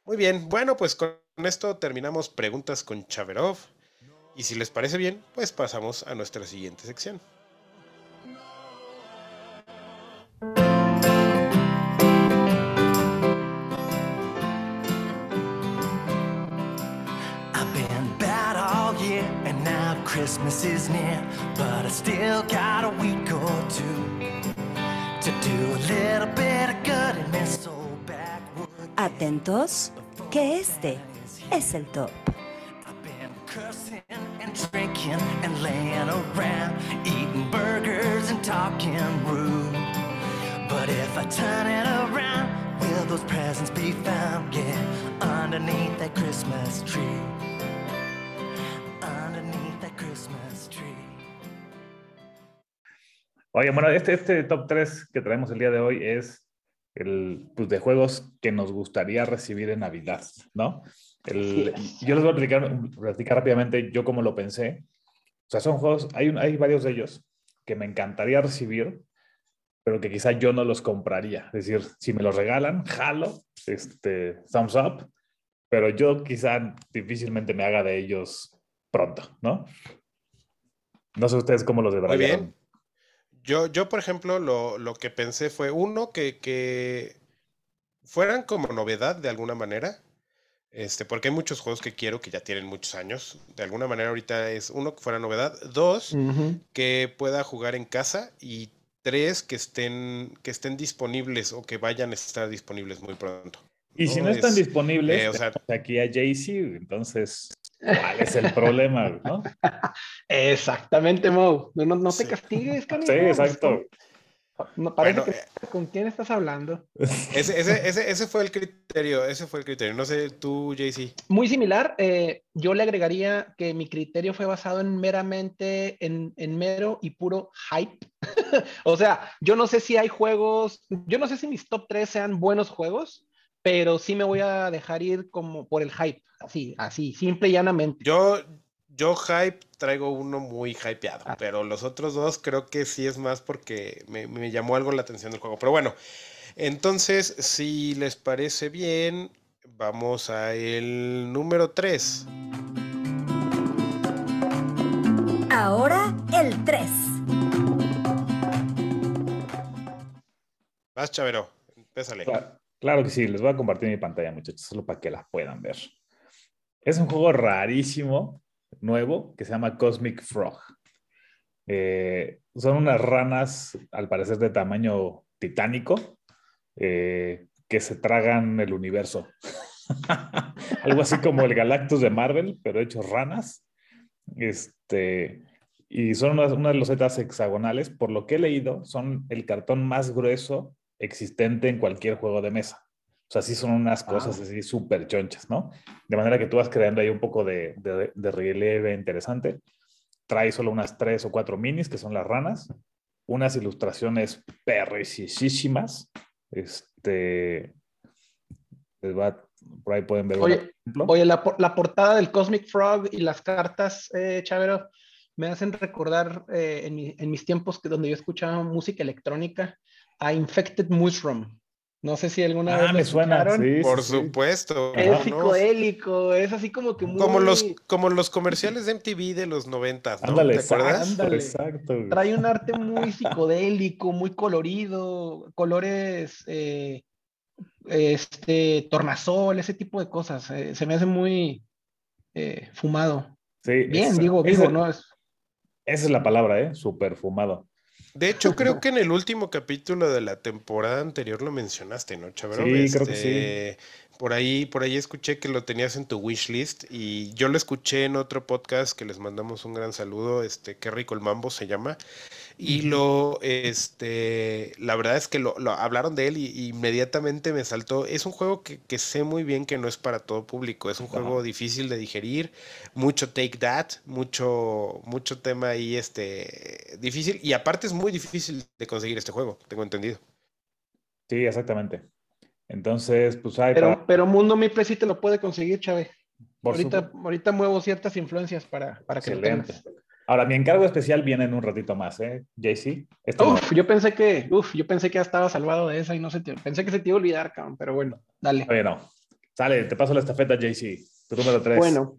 Muy bien, bueno, pues con esto terminamos preguntas con Chaverov. Y si les parece bien, pues pasamos a nuestra siguiente sección. Christmas is near. But I still got a week or two to do a little bit of good in this old backwood. Atentos, que este es el top. I've been cursing and drinking and laying around, eating burgers and talking rude. But if I turn it around, will those presents be found? Yeah, underneath that Christmas tree. Oye, bueno, este, este top 3 que traemos el día de hoy es el pues, de juegos que nos gustaría recibir en Navidad, ¿no? El- yo les voy a platicar, platicar rápidamente yo cómo lo pensé. O sea, son juegos, hay, un- hay varios de ellos que me encantaría recibir, pero que quizá yo no los compraría. Es decir, si me los regalan, jalo, este, thumbs up, pero yo quizá difícilmente me haga de ellos pronto, ¿no? No sé ustedes cómo los bien. Yo, yo, por ejemplo, lo, lo que pensé fue uno que, que fueran como novedad de alguna manera. Este, porque hay muchos juegos que quiero que ya tienen muchos años. De alguna manera ahorita es uno que fuera novedad. Dos, que pueda jugar en casa. Y tres, que estén, que estén disponibles o que vayan a estar disponibles muy pronto. Y si No, están es- disponibles, eh, o sea- tenemos aquí a Jay-Z, entonces, ¿cuál es el problema? ¿no? Exactamente, Mo. No, no, no te Sí. castigues, canijo. Sí, exacto. No, parece Bueno, que con quién estás hablando. Ese, ese, ese, ese fue el criterio, ese fue el criterio. No sé, tú, JC. Muy similar, eh, yo le agregaría que mi criterio fue basado en meramente, en, en mero y puro hype. o sea, yo no sé si hay juegos, yo no sé si mis top 3 sean buenos juegos, pero sí me voy a dejar ir como por el hype, así, así, simple y llanamente. Yo, yo hype traigo uno muy hypeado, Ah. pero los otros dos creo que sí es más porque me, me llamó algo la atención del juego. Pero bueno, entonces, si les parece bien, vamos a el número 3. Ahora el 3. Vas, Chavero, empésale. Claro, claro que sí, les voy a compartir mi pantalla, muchachos, solo para que la puedan ver. Es un juego rarísimo, nuevo, que se llama Cosmic Frog. Eh, son unas ranas, al parecer de tamaño titánico, eh, que se tragan el universo. Algo así como el Galactus de Marvel, pero hechos ranas. Este, y son unas, unas losetas hexagonales. Por lo que he leído, son el cartón más grueso existente en cualquier juego de mesa. O sea, sí son unas cosas Wow. así súper chonchas, ¿no? De manera que tú vas creando ahí un poco de, de- de relieve interesante. Trae solo unas tres o cuatro minis, que son las ranas. Unas ilustraciones perricisísimas. Este... les va- por ahí pueden ver Oye. Oye, la, la portada del Cosmic Frog y las cartas, eh, Chavero, me hacen recordar eh, en, mi- en mis tiempos que donde yo escuchaba música electrónica a Infected Mushroom. No sé si alguna vez Ah, lo me suena, sí, Por sí, supuesto. Es psicodélico, es así como que muy... Como los, como los comerciales de MTV de los noventas, ¿no? Ándale, ¿Te acuerdas? exacto, Ándale. exacto. güey. Trae un arte muy psicodélico, muy colorido, colores, eh, este, tornasol, ese tipo de cosas. eh, se me hace muy eh, fumado. Sí, Bien, digo, esa, digo, no es... esa es la palabra, ¿eh? Super fumado. De hecho, creo que en el último capítulo de la temporada anterior lo mencionaste, ¿no, Chavero? Sí, creo que Este, Por ahí, por ahí escuché que lo tenías en tu wishlist y yo lo escuché en otro podcast que les mandamos un gran saludo, este, qué rico el mambo se llama. Y lo, este, la verdad es que lo, lo hablaron de él y, y inmediatamente me saltó. Es un juego que, que sé muy bien que no es para todo público. Es un juego difícil de digerir, mucho take that, mucho, mucho tema ahí, este, difícil. Y aparte es muy difícil de conseguir este juego, tengo entendido. Sí, exactamente. Entonces, pues hay Pero, para- pero Mundo Miple sí te lo puede conseguir, Chávez. por Ahorita, supuesto. ahorita muevo ciertas influencias para, para que lo Excelente. tengas. Ahora, mi encargo especial viene en un ratito más, ¿eh? JC. Este no- Uf, yo pensé que, uf, yo pensé que ya estaba salvado de esa y no se te, pensé que se te iba a olvidar, cabrón, pero bueno, dale. Todavía no. Sale, te paso la estafeta, JC. Tu número 3. Bueno,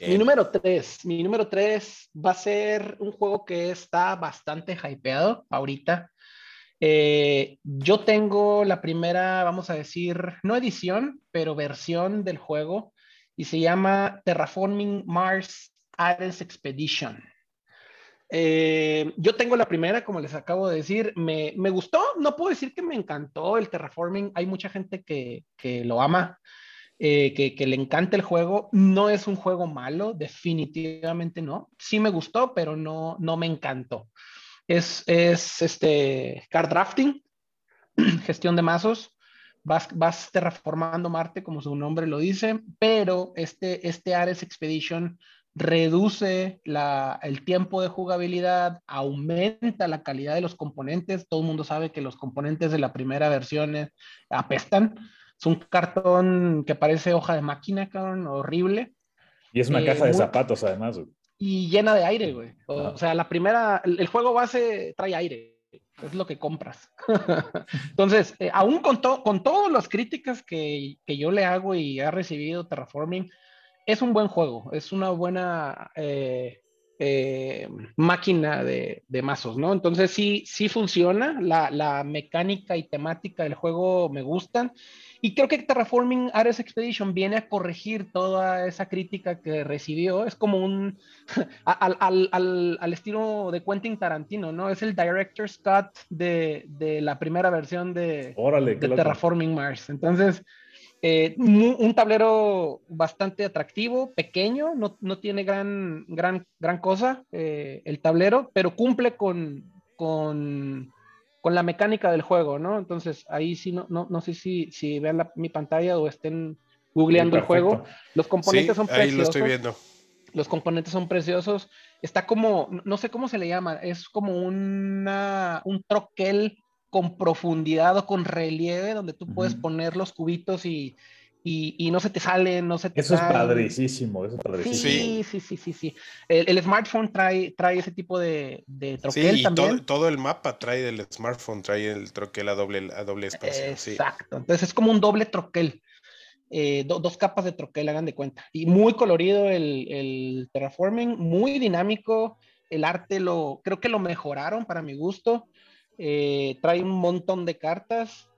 mi número 3, mi número 3 va a ser un juego que está bastante hypeado ahorita. Eh, yo tengo la primera, vamos a decir, no edición, pero versión del juego y se llama Terraforming Mars Ares Expedition. Eh, yo tengo la primera, como les acabo de decir, me, me gustó, no puedo decir que me encantó el terraforming, hay mucha gente que, que lo ama, eh, que, que le encanta el juego, no es un juego malo, definitivamente no, sí me gustó, pero no, no me encantó. Es, es este card drafting, gestión de mazos, vas, vas terraformando Marte, como su nombre lo dice, pero este, este Ares Expedition reduce la, el tiempo de jugabilidad, aumenta la calidad de los componentes. Todo el mundo sabe que los componentes de la primera versión eh, apestan. Es un cartón que parece hoja de máquina, cabrón, horrible. Y es una eh, caja de muy- zapatos, además. güey. Y llena de aire, güey. O, Ah. o sea, la primera, el, el juego base trae aire. Es lo que compras. Entonces, eh, aún con, to- con todas las críticas que, que yo le hago y ha recibido Terraforming, es un buen juego, es una buena eh, eh, máquina de, de mazos, ¿no? Entonces sí, sí funciona, la, la mecánica y temática del juego me gustan. Y creo que Terraforming Ares Expedition viene a corregir toda esa crítica que recibió. Es como un. al, al, al, al estilo de Quentin Tarantino, ¿no? Es el Director's Cut de, de la primera versión de, Órale, de. Terraforming Mars. Entonces, eh, un tablero bastante atractivo, pequeño, no, no tiene gran, gran, gran cosa eh, el tablero, pero cumple con, con, con la mecánica del juego, ¿no? Entonces, ahí sí, no, no, no sé si, si vean la- mi pantalla o estén googleando el juego. Los componentes Sí, son ahí lo preciosos. estoy viendo. Los componentes son preciosos. Está como, no sé cómo se le llama, es como una, un troquel con profundidad o con relieve donde tú puedes poner los cubitos y, y, y no se te salen, no se te Eso es padricísimo, eso es padricísimo. Sí, sí, sí, sí, sí. El, el smartphone trae, trae ese tipo de, de Sí, troquel y también. todo, todo el mapa trae del smartphone, trae el troquel a doble, a doble espacio. sí. Exacto. Entonces es como un doble troquel. eh, do- dos capas de troquel, hagan de cuenta. Y muy colorido el, el terraforming, muy dinámico. El arte lo, creo que lo mejoraron para mi gusto. Eh, trae un montón de cartas.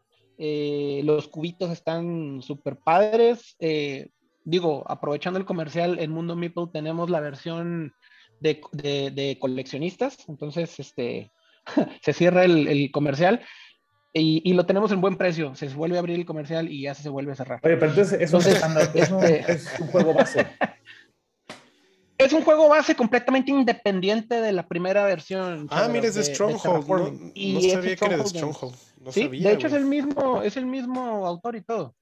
eh, los cubitos están súper padres. eh, digo, aprovechando el comercial, en Mundo Meeple tenemos la versión de, de- de coleccionistas. Entonces, este, se cierra el, el comercial y, y lo tenemos en buen precio. Se vuelve a abrir el comercial y ya se vuelve a cerrar. Oye, pero entonces es un, Entonces, es este- es un juego base. Es un juego base completamente independiente de la primera versión. Ah, mira, es de Stronghold. No, Terraforming. Y no es sabía que era de Stronghold. No sí, sabía, de hecho es el mismo, es el mismo autor y todo.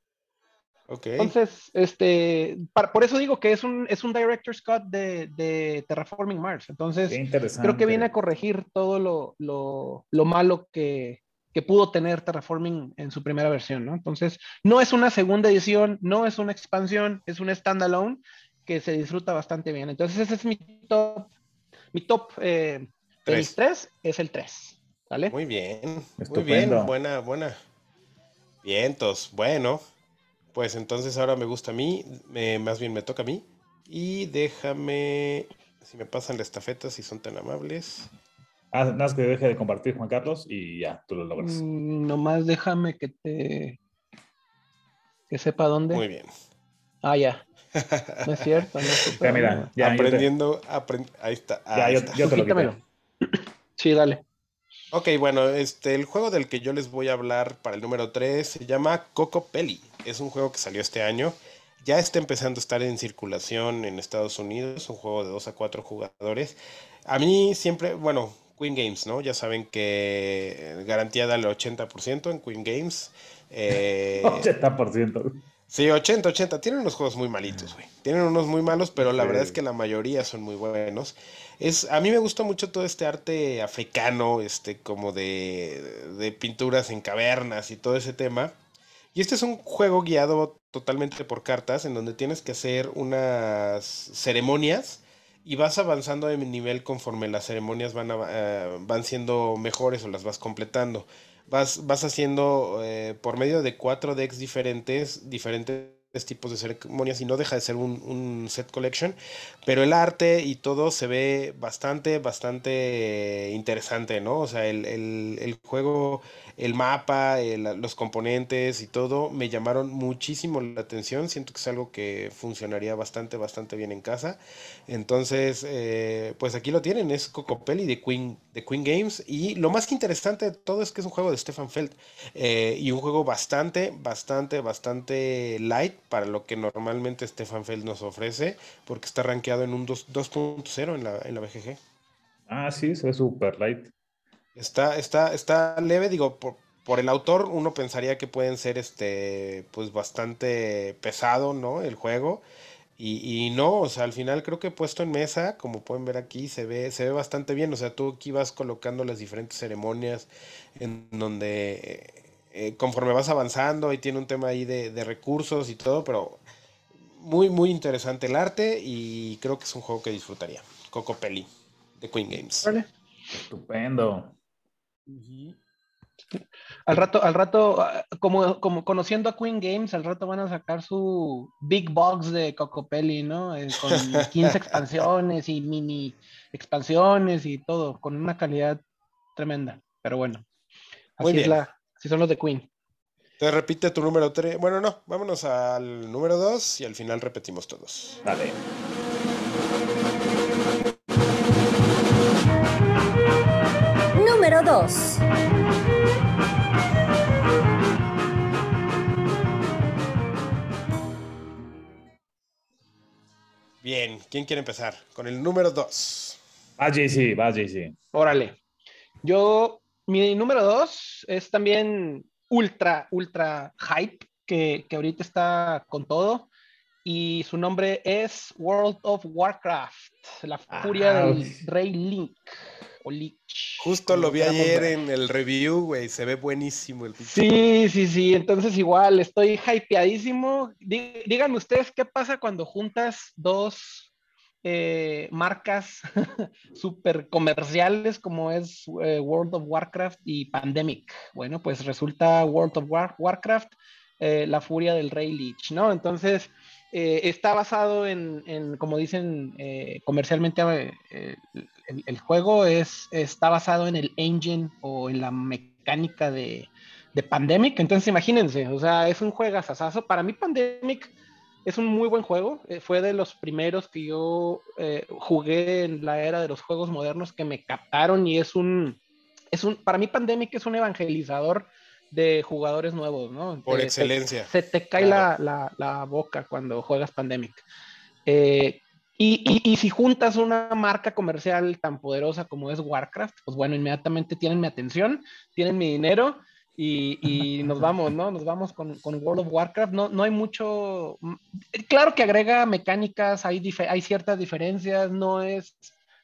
Ok. Entonces, este, para- por eso digo que es un, es un director's cut de, de Terraforming Mars. Entonces, creo que viene a corregir todo lo, lo, lo malo que, que pudo tener Terraforming en su primera versión, ¿no? Entonces, no es una segunda edición, no es una expansión, es un standalone que se disfruta bastante bien. Entonces, ese es mi top, mi top eh, de Tres. mis tres es el 3, ¿vale? Muy bien. Muy bien. Buena, buena. Vientos. Bueno. Pues entonces ahora me gusta a mí. me- más bien me toca a mí. Y déjame. Si me pasan la estafeta, si son tan amables. Ah, nada más que deje de compartir, Juan Carlos, y ya, tú lo logras. Mm, nomás déjame que te... que sepa dónde. Muy bien. Ah, ya. No es cierto, no es Ya, mira, ya, te- Aprendiendo. aprend- Ahí está. ya, ahí yo, está. yo te lo quité. Quítamelo. Sí, dale. Ok, bueno, este, el juego del que yo les voy a hablar para el número 3 se llama Coco Pelli. Es un juego que salió este año. Ya está empezando a estar en circulación en Estados Unidos. Un juego de 2 a 4 jugadores. A mí siempre, bueno, Queen Games, ¿no? Ya saben que garantía dale 80% en Queen Games. Eh, 80%. Sí, 80, 80. Tienen unos juegos muy malitos, güey. Tienen unos muy malos, pero la Sí. verdad es que la mayoría son muy buenos. Es, a mí me gusta mucho todo este arte africano, este, como de, de pinturas en cavernas y todo ese tema. Y este es un juego guiado totalmente por cartas, en donde tienes que hacer unas ceremonias y vas avanzando de nivel conforme las ceremonias van, a- eh, van siendo mejores o las vas completando. Vas, vas haciendo eh, por medio de cuatro decks diferentes, diferentes tipos de ceremonias y no deja de ser un, un set collection, pero el arte y todo se ve bastante, bastante interesante, ¿no? O sea, el, el- juego, el mapa, los componentes y todo me llamaron muchísimo la atención. Siento que es algo que funcionaría bastante, bastante bien en casa. Entonces, eh, pues aquí lo tienen, es Cocopelli de Queen, de Queen Games. Y lo más interesante de todo es que es un juego de Stefan Feld. eh, y un juego bastante, bastante, bastante light para lo que normalmente Stefan Feld nos ofrece, porque está rankeado en un dos- 2.0 en la, en la BGG. Ah, sí, se ve super light. Está, está, está leve, digo, por, por el autor uno pensaría que pueden ser este, pues bastante pesado, ¿no? El juego. Y, y no, o sea, al final creo que puesto en mesa, como pueden ver aquí, se ve, se ve bastante bien. O sea, tú aquí vas colocando las diferentes ceremonias en donde eh, conforme vas avanzando, y tiene un tema ahí de, de recursos y todo, pero muy, muy interesante el arte y creo que es un juego que disfrutaría. Coco Pelli, de Queen Games. Vale. Estupendo. Al rato, al rato, como, como conociendo a Queen Games, al rato van a sacar su Big Box de Cocopelli, ¿no? Eh, con 15 expansiones y mini expansiones y todo, con una calidad tremenda. Pero bueno, Muy así, es la, así son los de Queen. Te repite tu número 3. Bueno, no, vámonos al número 2 y al final repetimos todos. Dale. Número 2. Bien, ¿quién quiere empezar? Con el número 2. Va JC, va JC. Órale. Yo, mi número dos es también ultra, ultra hype, que, que ahorita está con todo. Y su nombre es World of Warcraft, la furia Ah, del. Rey Link. O Lich. Justo lo vi ayer ver. en el review, güey. Se ve buenísimo el pinche Sí, sí, sí. Entonces igual estoy hypeadísimo. Dí- Díganme ustedes qué pasa cuando juntas dos eh, marcas súper comerciales como es eh, World of Warcraft y Pandemic. Bueno, pues resulta World of War- Warcraft eh, la furia del Rey Lich, ¿no? Entonces está basado en, como dicen comercialmente, el, el juego es, está basado en el engine o en la mecánica de, de Pandemic. Entonces, imagínense, o sea, es un juegazazazo. Para mí, Pandemic es un muy buen juego. Eh, fue de los primeros que yo eh, jugué en la era de los juegos modernos que me captaron y es un, es un, para mí, Pandemic es un evangelizador de jugadores nuevos, ¿no? Por excelencia. se te cae Claro. la, la- la boca cuando juegas Pandemic. Eh, y, y- y si juntas una marca comercial tan poderosa como es Warcraft, pues bueno, inmediatamente tienen mi atención, tienen mi dinero y, y nos vamos, ¿no? Nos vamos con, con World of Warcraft. No, no hay mucho. mm, Claro que agrega mecánicas, hay, dife- hay ciertas diferencias, no es,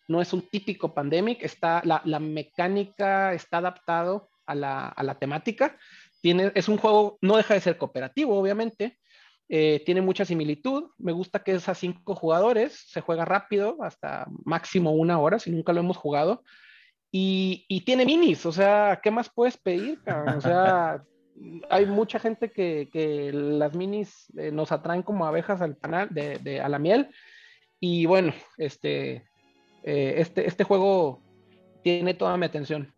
no es un típico Pandemic, está, la, la mecánica está adaptado a la, a la temática. Tiene, es un juego, no deja de ser cooperativo, obviamente. eh, tiene mucha similitud. Me gusta que es a cinco jugadores, se juega rápido, hasta máximo una hora, si nunca lo hemos jugado. Y, y tiene minis, o sea, ¿qué más puedes pedir? cabrón? O sea, hay mucha gente que, que las minis eh, nos atraen como abejas al panal, de, de- a la miel. Y bueno, este, eh, este, este juego tiene toda mi atención.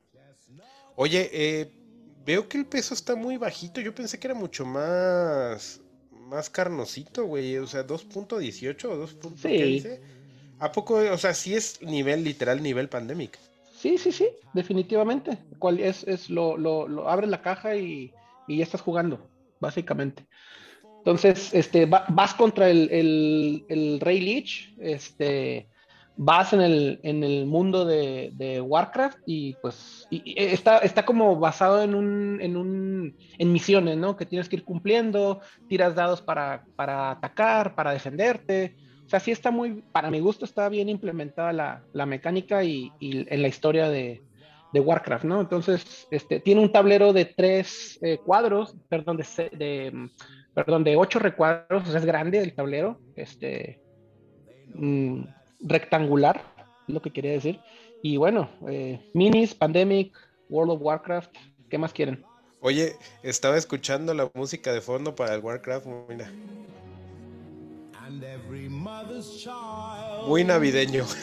Oye, eh, veo que el peso está muy bajito. Yo pensé que era mucho más, más carnosito, güey. O sea, 2.18 o 2. Sí. ¿A poco? O sea, sí es nivel literal, nivel pandemic. Sí, sí, sí, definitivamente. Cual es, es lo, lo, abres la caja y, y ya estás jugando, básicamente. Entonces, este, va- vas contra el, el- el Rey Lich, este, vas en el, en el mundo de, de Warcraft y pues y está, está como basado en un, en un, en misiones, ¿no? Que tienes que ir cumpliendo, tiras dados para, para atacar, para defenderte. O sea, sí está muy, para mi gusto está bien implementada la, la mecánica y, y en la historia de, de Warcraft, ¿no? Entonces, este, tiene un tablero de tres eh, cuadros, perdón, de, se- de, mm, perdón, de ocho recuadros, o sea, es grande el tablero, este, mm, rectangular, es lo que quería decir. Y bueno, eh, Minis, Pandemic, World of Warcraft, ¿qué más quieren? Oye, estaba escuchando la música de fondo para el Warcraft. Mira, muy navideño.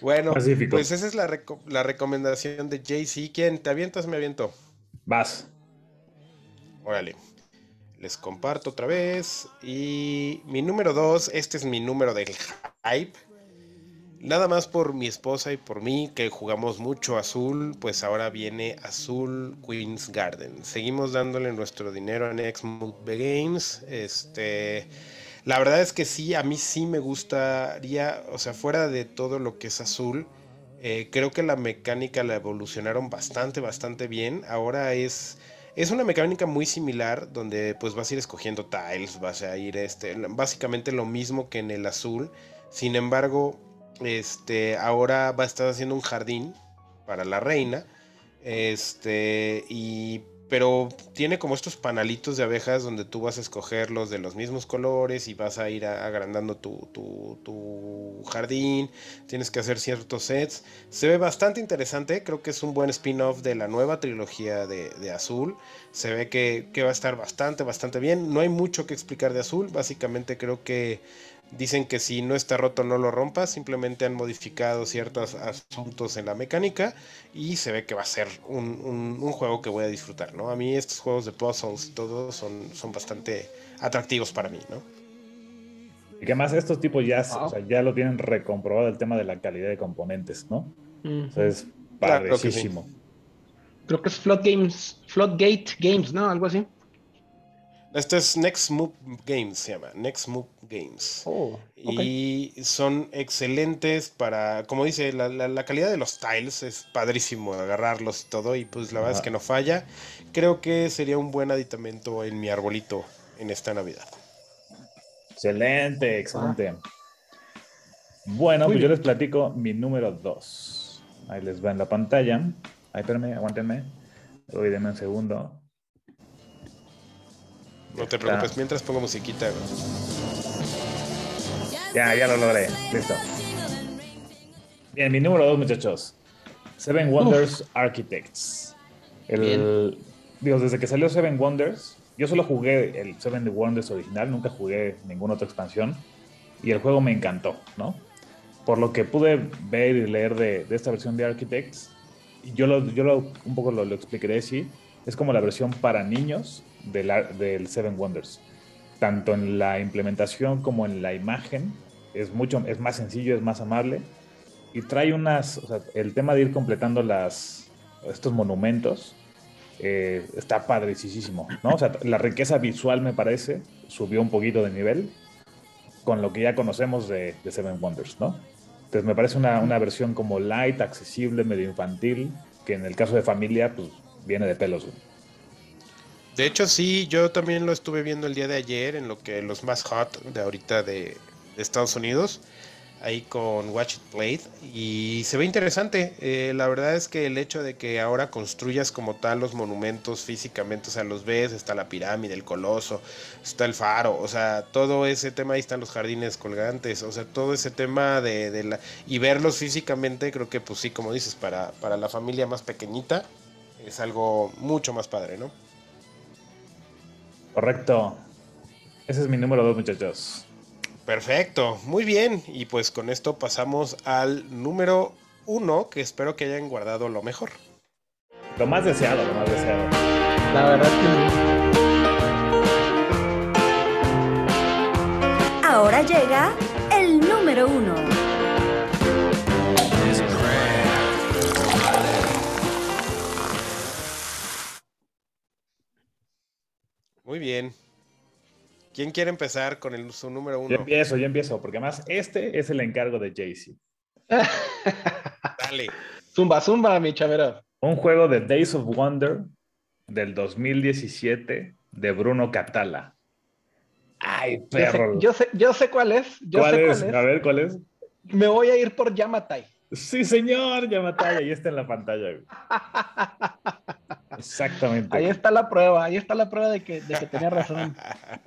bueno, Pacífico. pues esa es la, reco- la recomendación de JC. ¿Quién? ¿Te avientas? Me aviento. Vas. Órale. Les comparto otra vez. Y mi número dos, este es mi número del hype. Nada más por mi esposa y por mí, que jugamos mucho azul, pues ahora viene Azul Queen's Garden. Seguimos dándole nuestro dinero en Exmouth Games. Este, la verdad es que sí, a mí sí me gustaría, o sea, fuera de todo lo que es azul, eh, creo que la mecánica la evolucionaron bastante, bastante bien. Ahora es, es una mecánica muy similar donde pues vas a ir escogiendo tiles, vas a ir, este, básicamente lo mismo que en el azul. Sin embargo, este, ahora va a estar haciendo un jardín para la reina. Este, y pero tiene como estos panalitos de abejas donde tú vas a escogerlos de los mismos colores y vas a ir agrandando tu, tu- tu jardín, tienes que hacer ciertos sets. Se ve bastante interesante, creo que es un buen spin-off de la nueva trilogía de, de Azul. Se ve que, que va a estar bastante, bastante bien. No hay mucho que explicar de Azul, básicamente creo que Dicen que si no está roto no lo rompas, simplemente han modificado ciertos asuntos en la mecánica y se ve que va a ser un, un- un juego que voy a disfrutar, ¿no? A mí estos juegos de puzzles y todo son, son bastante atractivos para mí, ¿no? Y que más estos tipos ya, Wow. o sea, ya lo tienen recomprobado el tema de la calidad de componentes, ¿no? Ujú. O sea, es Claro que sí. padrísimo. Creo que es Flood Games, Floodgate Games, ¿no? Algo así. Esto es Next Move Games, se llama, Next Move Games. Oh. Y son excelentes para, como dice, la, la- la calidad de los tiles es padrísimo agarrarlos y todo, y pues la verdad es que no falla. Creo que sería un buen aditamento en mi arbolito en esta Navidad. Excelente, excelente. Bueno, Muy pues yo les platico mi número 2. Ahí les va en la pantalla. Ay, espérenme, aguántenme. Uy, denme un segundo. No te preocupes, mientras pongo musiquita. güey. Ya, ya lo logré. Listo. Bien, mi número 2, muchachos. Seven Wonders Architects. El, digo, desde que salió Seven Wonders, yo solo jugué el Seven Wonders original, nunca jugué ninguna otra expansión. Y el juego me encantó, ¿no? Por lo que pude ver y leer de, de esta versión de Architects, y yo, lo, yo lo- un poco lo, lo explicaré así, es como la versión para niños del, del Seven Wonders. Tanto en la implementación como en la imagen, es, mucho, es más sencillo, es más amable. Y trae unas, el tema de ir completando estos monumentos eh, está padricísimo, ¿no? O sea, la riqueza visual me parece subió un poquito de nivel con lo que ya conocemos de, de Seven Wonders, ¿no? Entonces me parece una, una versión como light, accesible, medio infantil, que en el caso de familia, pues viene de pelos. De hecho, sí, yo también lo estuve viendo el día de ayer en lo que los más hot de ahorita de, de Estados Unidos, ahí con Watch It Played, y se ve interesante. Eh, la verdad es que el hecho de que ahora construyas como tal los monumentos físicamente, o sea, los ves, está la pirámide, el coloso, está el faro, o sea, todo ese tema, ahí están los jardines colgantes, o sea, todo ese tema de, de la... y verlos físicamente, creo que pues sí, como dices, para, para la familia más pequeñita, es algo mucho más padre, ¿no? Correcto. Ese es mi número dos, muchachos. Perfecto, muy bien. Y pues con esto pasamos al número uno, que espero que hayan guardado lo mejor. Lo más deseado, lo más deseado. La verdad que Ahora llega el número uno. Muy bien. ¿Quién quiere empezar con el, su número Yo uno? empiezo, yo empiezo, porque además este es el encargo de Jaycee. Dale. Zumba, zumba, mi chavero. Un juego de Days of Wonder del 2017 de Bruno Catala. Ay, Yo sé, perro. yo sé, yo sé cuál es. Yo ¿Cuál sé es? cuál A ver, ¿cuál es? Me voy a ir por Yamatai. Sí, señor, Yamataya, ahí está en la pantalla. Exactamente. Ahí está la prueba, ahí está la prueba de que, de que tenía razón.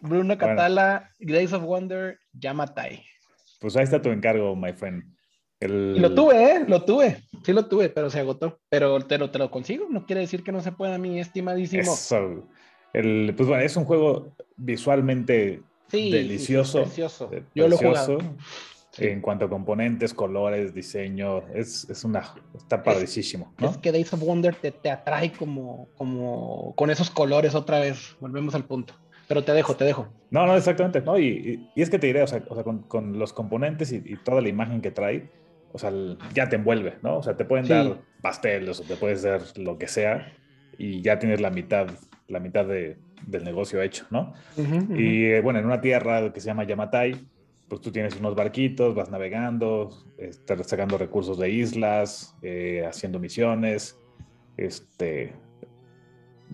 Bruno Catala, Days of Wonder, Yamatai. Pues ahí está tu encargo, my friend. El- Y lo tuve, ¿eh? Lo tuve. Sí lo tuve, pero se agotó. Pero te lo, te lo consigo. No quiere decir que no se pueda, mi estimadísimo. Eso. El, pues bueno, es un juego visualmente Sí, delicioso. sí, precioso. eh, Yo lo he jugado. Sí. En cuanto a componentes, colores, diseño, es, es una. Está padricísimo, ¿no? Es que Days of Wonder te, te atrae como, como con esos colores otra vez. Volvemos al punto. Pero te dejo, te dejo. No, no, exactamente. No, y, y- y es que te diré, o sea, o sea, con, con los componentes y, y toda la imagen que trae, o sea, el- ya te envuelve, ¿no? O sea, te pueden Sí. dar pasteles o te puedes dar lo que sea y ya tienes la mitad, la mitad de- del negocio hecho, ¿no? Ujú, ujú. Y eh, bueno, en una tierra que se llama Yamatai, pues tú tienes unos barquitos, vas navegando, estás sacando recursos de islas, eh, haciendo misiones, este,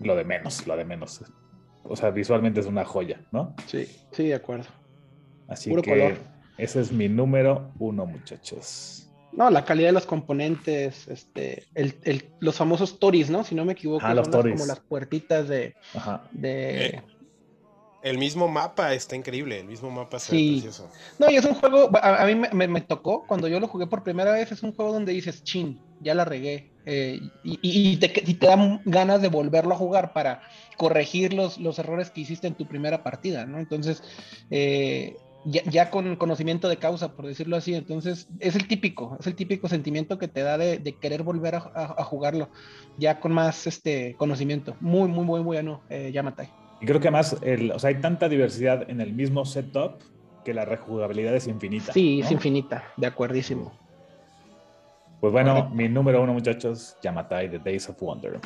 lo de menos, lo de menos. O sea, visualmente es una joya, ¿no? Sí, sí, de acuerdo. Así Puro que color. ese es mi número uno, muchachos. No, la calidad de los componentes, este, el, el- los famosos toris, ¿no? Si no me equivoco, Ah, los son las- toris. como las puertitas de, Ajá. de... El mismo mapa está increíble, el mismo mapa se Sí. precioso. No, y es un juego, a, a mí me, me- me tocó, cuando yo lo jugué por primera vez, es un juego donde dices, chin, ya la regué. eh, y, y- y te, y te dan ganas de volverlo a jugar para corregir los, los errores que hiciste en tu primera partida, ¿no? Entonces, eh, ya, ya con conocimiento de causa, por decirlo así, entonces es el típico, es el típico sentimiento que te da de, de querer volver a, a- a jugarlo, ya con más este conocimiento. Muy, muy, muy bueno, eh, Yamatai. Y creo que además, el, o sea, hay tanta diversidad en el mismo setup que la rejugabilidad es infinita. Sí, ¿no? es infinita, de acuerdísimo. Pues bueno, Correcto. mi número uno, muchachos, Yamatai, The Days of Wonder.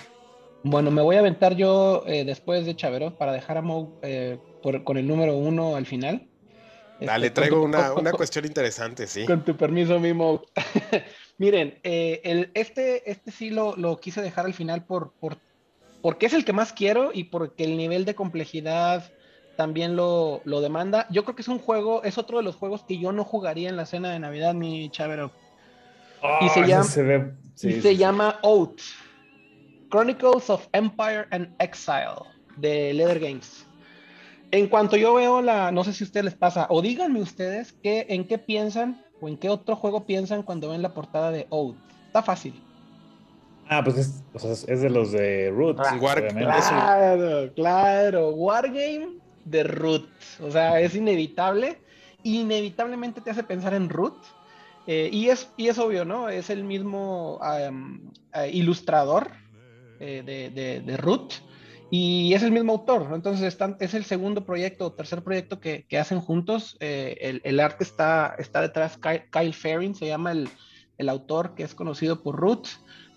Bueno, me voy a aventar yo eh, después de Chavero para dejar a Mo eh, por- con el número uno al final. Dale, Este, traigo tu- una, con- una cuestión interesante, sí. Con tu permiso, mi Mo. Miren, eh, el, este, este sí lo, lo quise dejar al final por, por, porque es el que más quiero y porque el nivel de complejidad también lo, lo demanda. Yo creo que es un juego, es otro de los juegos que yo no jugaría en la cena de Navidad, mi Chavero. Y se Ah, llama- se ve- sí, y sí, se sí. llama Oath. Chronicles of Empire and Exile de Leather Games. En cuanto yo veo la, no sé si a ustedes les pasa, o díganme ustedes qué, en qué piensan o en qué otro juego piensan cuando ven la portada de Oath. Está fácil. Ah, pues es, o sea, es de los de Roots. Ah, War- Claro, claro. Wargame de Root. O sea, es inevitable. Inevitablemente te hace pensar en Root. Eh, y, es, y es obvio, ¿no? Es el mismo am, eh, ilustrador eh, de, de, de Root. Y es el mismo autor. ¿no? Entonces están, es el segundo proyecto o tercer proyecto que, que hacen juntos. Eh, el, el arte está, está detrás. Kyle, Kyle Ferrin se llama el, el autor que es conocido por Root.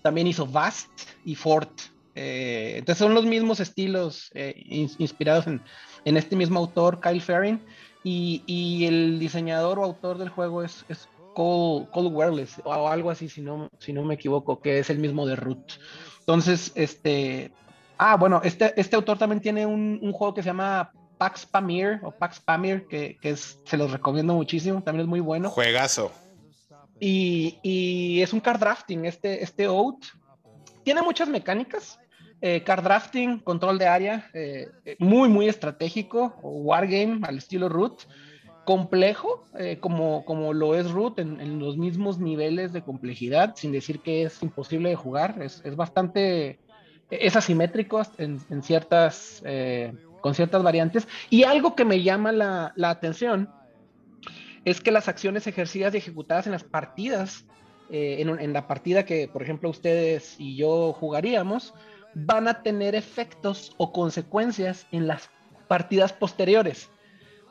También hizo Vast y Fort. Eh, entonces son los mismos estilos eh, ins- inspirados en, este mismo autor, Kyle Ferrin. Y, el diseñador o autor del juego es, es Cole, Wireless o algo así, si no, si no me equivoco, que es el mismo de Root. Entonces, este. Ah, bueno, este, este autor también tiene un, juego que se llama Pax Pamir o Pax Pamir, que, se los recomiendo muchísimo, también es muy bueno. Juegazo. Y, y es un card drafting, este, este Oath. Tiene muchas mecánicas. eh, card drafting, control de área, eh, muy, muy estratégico. Wargame al estilo Root. Complejo, eh, como, como lo es Root, en, en los mismos niveles de complejidad, sin decir que es imposible de jugar. Es, es bastante. Es asimétrico en, en ciertas. eh, con ciertas variantes. Y algo que me llama la, la atención es que las acciones ejercidas y ejecutadas en las partidas, eh, en, la partida que, por ejemplo, ustedes y yo jugaríamos, van a tener efectos o consecuencias en las partidas posteriores.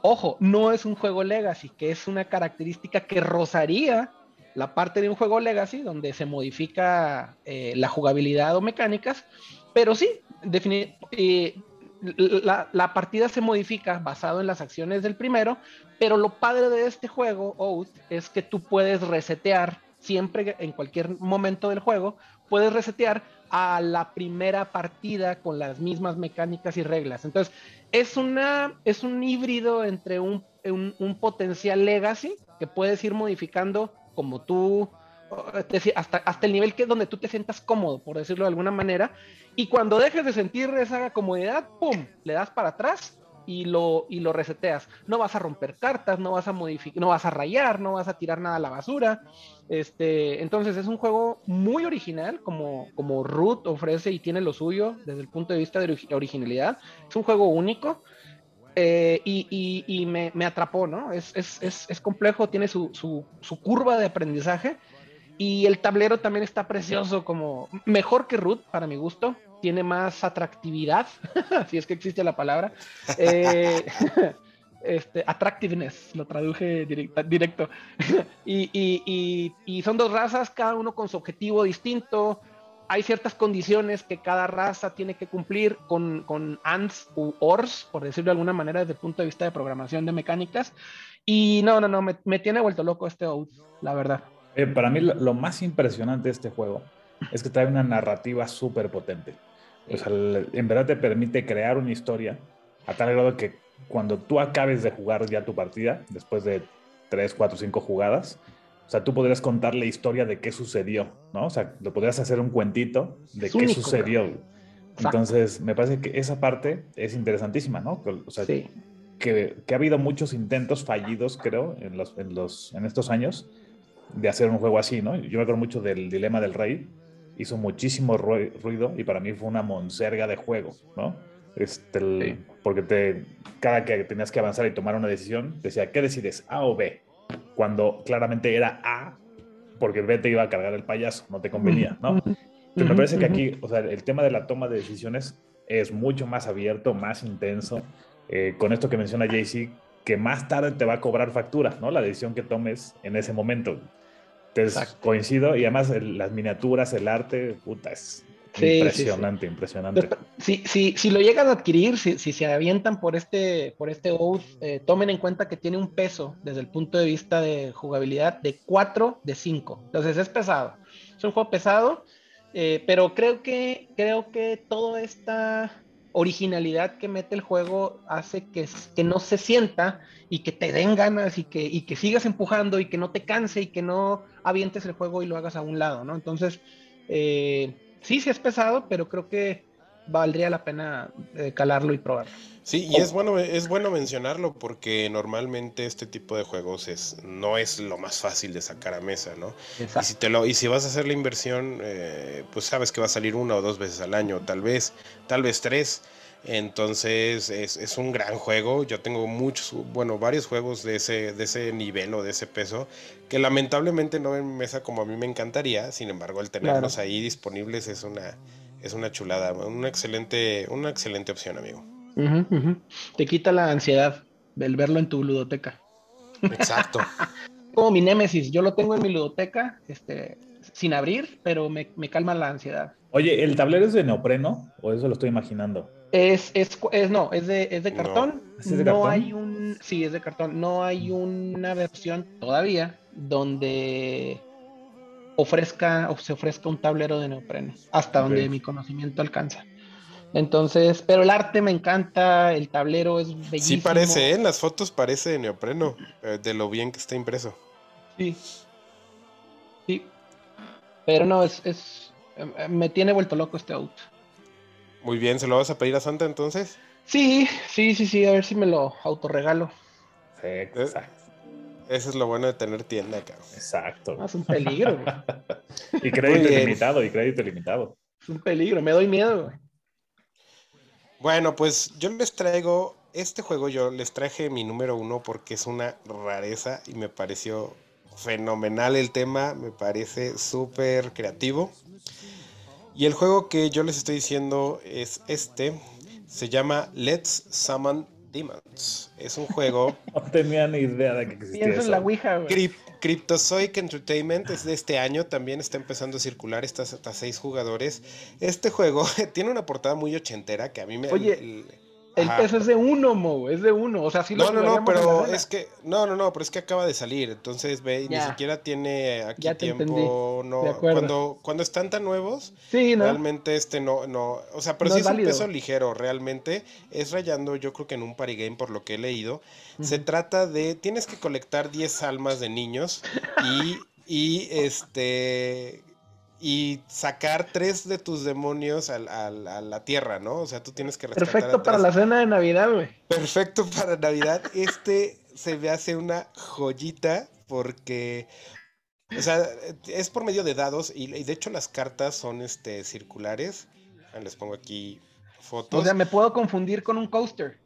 Ojo, no es un juego legacy, que es una característica que rozaría la parte de un juego legacy donde se modifica eh, la jugabilidad o mecánicas, pero sí, eh, la, la partida se modifica basado en las acciones del primero, pero lo padre de este juego, Oath, es que tú puedes resetear siempre, en cualquier momento del juego, puedes resetear a la primera partida con las mismas mecánicas y reglas. Entonces, es, una, es un híbrido entre un, un, un potencial legacy que puedes ir modificando como tú, si- hasta, hasta el nivel que donde tú te sientas cómodo, por decirlo de alguna manera. Y cuando dejes de sentir esa comodidad, ¡pum! Le das para atrás y lo, y lo reseteas. No vas a romper cartas, no vas a modificar, no vas a rayar, no vas a tirar nada a la basura. Este, entonces es un juego muy original, como, como Root ofrece y tiene lo suyo desde el punto de vista de ori- originalidad. Es un juego único. eh, y y- y me, me atrapó, ¿no? Es, es, es, es complejo, tiene su, su, su curva de aprendizaje y el tablero también está precioso, como mejor que Root para mi gusto. Tiene más atractividad, si es que existe la palabra. Eh, este, attractiveness, lo traduje directa- directo. y, y- y- son dos razas, cada uno con su objetivo distinto. Hay ciertas condiciones que cada raza tiene que cumplir con, con ANDs u ORs, por decirlo de alguna manera, desde el punto de vista de programación de mecánicas. Y no, no, no, me, me tiene vuelto loco este Oath, la verdad. Eh, para mí lo, más impresionante de este juego es que trae una narrativa súper potente. O sea, en verdad te permite crear una historia a tal grado que cuando tú acabes de jugar ya tu partida, después de 3, 4, 5 jugadas, o sea, tú podrías contar la historia de qué sucedió, ¿no? O sea, lo podrías hacer un cuentito de Es qué único, sucedió. Entonces, me parece que esa parte es interesantísima, ¿no? O sea, Sí. que, que ha habido muchos intentos fallidos, creo, en, los, en, los, en estos años de hacer un juego así, ¿no? Yo me acuerdo mucho del Dilema del Rey, hizo muchísimo rui- ruido y para mí fue una monserga de juego, ¿no? Este, el- Sí. Porque te, cada que tenías que avanzar y tomar una decisión, decía, ¿qué decides? ¿A o B? Cuando claramente era A, porque B te iba a cargar el payaso, no te convenía, ¿no? Entonces, me parece que aquí, o sea, el tema de la toma de decisiones es mucho más abierto, más intenso, eh, con esto que menciona JC, que más tarde te va a cobrar factura, ¿no? La decisión que tomes en ese momento. Entonces, Exacto. coincido, y además el- las miniaturas, el arte, puta, es Sí, sí, impresionante, impresionante. Si, si, si lo llegan a adquirir, si, si se avientan por este, por este Oath, eh, tomen en cuenta que tiene un peso desde el punto de vista de jugabilidad de 4 de 5. Entonces es pesado. Es un juego pesado, eh, pero creo que, creo que toda esta originalidad que mete el juego hace que, que no se sienta y que te den ganas y que, y que sigas empujando y que no te canse y que no avientes el juego y lo hagas a un lado, ¿no? Entonces, eh, sí, sí es pesado, pero creo que valdría la pena eh, calarlo y probarlo. Sí, y es bueno, es bueno mencionarlo porque normalmente este tipo de juegos es, no es lo más fácil de sacar a mesa, ¿no? Y si, te lo, y si vas a hacer la inversión, eh, pues sabes que va a salir una o dos veces al año, tal vez, tal vez tres. Entonces es, es un gran juego. Yo tengo muchos, bueno, varios juegos de ese, de ese nivel o de ese peso que lamentablemente no en mesa como a mí me encantaría. Sin embargo, el tenerlos ahí disponibles es una, es una chulada, una excelente, una excelente opción, amigo. Te quita la ansiedad del verlo en tu ludoteca. Exacto. Como mi Némesis, yo lo tengo en mi ludoteca, este, sin abrir, pero me, me calma la ansiedad. Oye, ¿el tablero es de neopreno o eso lo estoy imaginando? Es, es, es- no, es de, es de No. cartón. ¿Es de no cartón? hay un, sí, es de cartón. No hay una versión todavía donde ofrezca o se ofrezca un tablero de neopreno, hasta donde mi conocimiento alcanza. Entonces, pero el arte me encanta, el tablero es bellísimo. Sí parece, ¿eh? en las fotos parece de neopreno, eh, de lo bien que está impreso. Sí. Sí. Pero no, es, es me tiene vuelto loco este auto. Muy bien, ¿se lo vas a pedir a Santa entonces? Sí, sí, sí, sí, a ver si me lo autorregalo. Exacto. Eso es lo bueno de tener tienda, cabrón. Exacto. Ah, es un peligro, güey. Y crédito ilimitado, y crédito ilimitado. Es un peligro, me doy miedo, güey. Bueno, pues yo les traigo, este juego yo les traje mi número uno porque es una rareza y me pareció fenomenal el tema, me parece súper creativo. Y el juego que yo les estoy diciendo es este, se llama Let's Summon Demons. Es un juego No tenía ni idea de que existía Pienso eso. en la Ouija, güey. Cryp- Cryptozoic Entertainment es de este año, también está empezando a circular, está hasta seis jugadores. Este juego tiene una portada muy ochentera que a mí me... Oye, el- Ajá. peso es de uno, Mo, es de uno. O sea, sí lo No, no, no, pero es que, no, no, no, pero es que acaba de salir, entonces ve, ni siquiera tiene aquí Ya tiempo, entendí, no, de acuerdo. cuando, cuando están tan nuevos, Sí, ¿no? realmente este no, no, o sea, pero No sí es es un peso ligero, realmente, es rayando, yo creo que en un parigame por lo que he leído, se trata de, tienes que colectar 10 almas de niños y, y este, y sacar tres de tus demonios al- al- a la tierra, ¿no? O sea, tú tienes que rescatar a Perfecto para la cena de Navidad, güey. Perfecto para Navidad. Este se me hace una joyita porque, o sea, es por medio de dados y, y de hecho las cartas son este circulares. Les pongo aquí fotos. O sea, me puedo confundir con un coaster.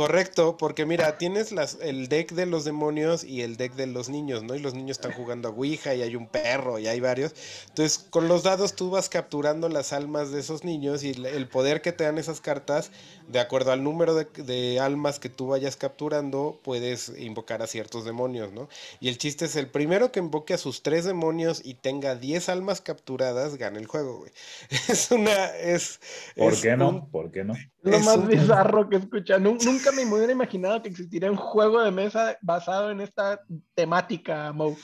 Correcto, porque mira, tienes las, el deck de los demonios y el deck de los niños, ¿no? Y los niños están jugando a Ouija y hay un perro y hay varios. Entonces, con los dados tú vas capturando las almas de esos niños y el- poder que te dan esas cartas, de acuerdo al número de, de almas que tú vayas capturando, puedes invocar a ciertos demonios, ¿no? Y el chiste es el primero que invoque a sus tres demonios y tenga 10 almas capturadas, gana el juego, güey. Es una... Es, ¿Por es qué no? un- ¿Por qué no? Lo más un- bizarro que escucha. Nu- Nunca nunca me hubiera imaginado que existiría un juego de mesa basado en esta temática, Mo.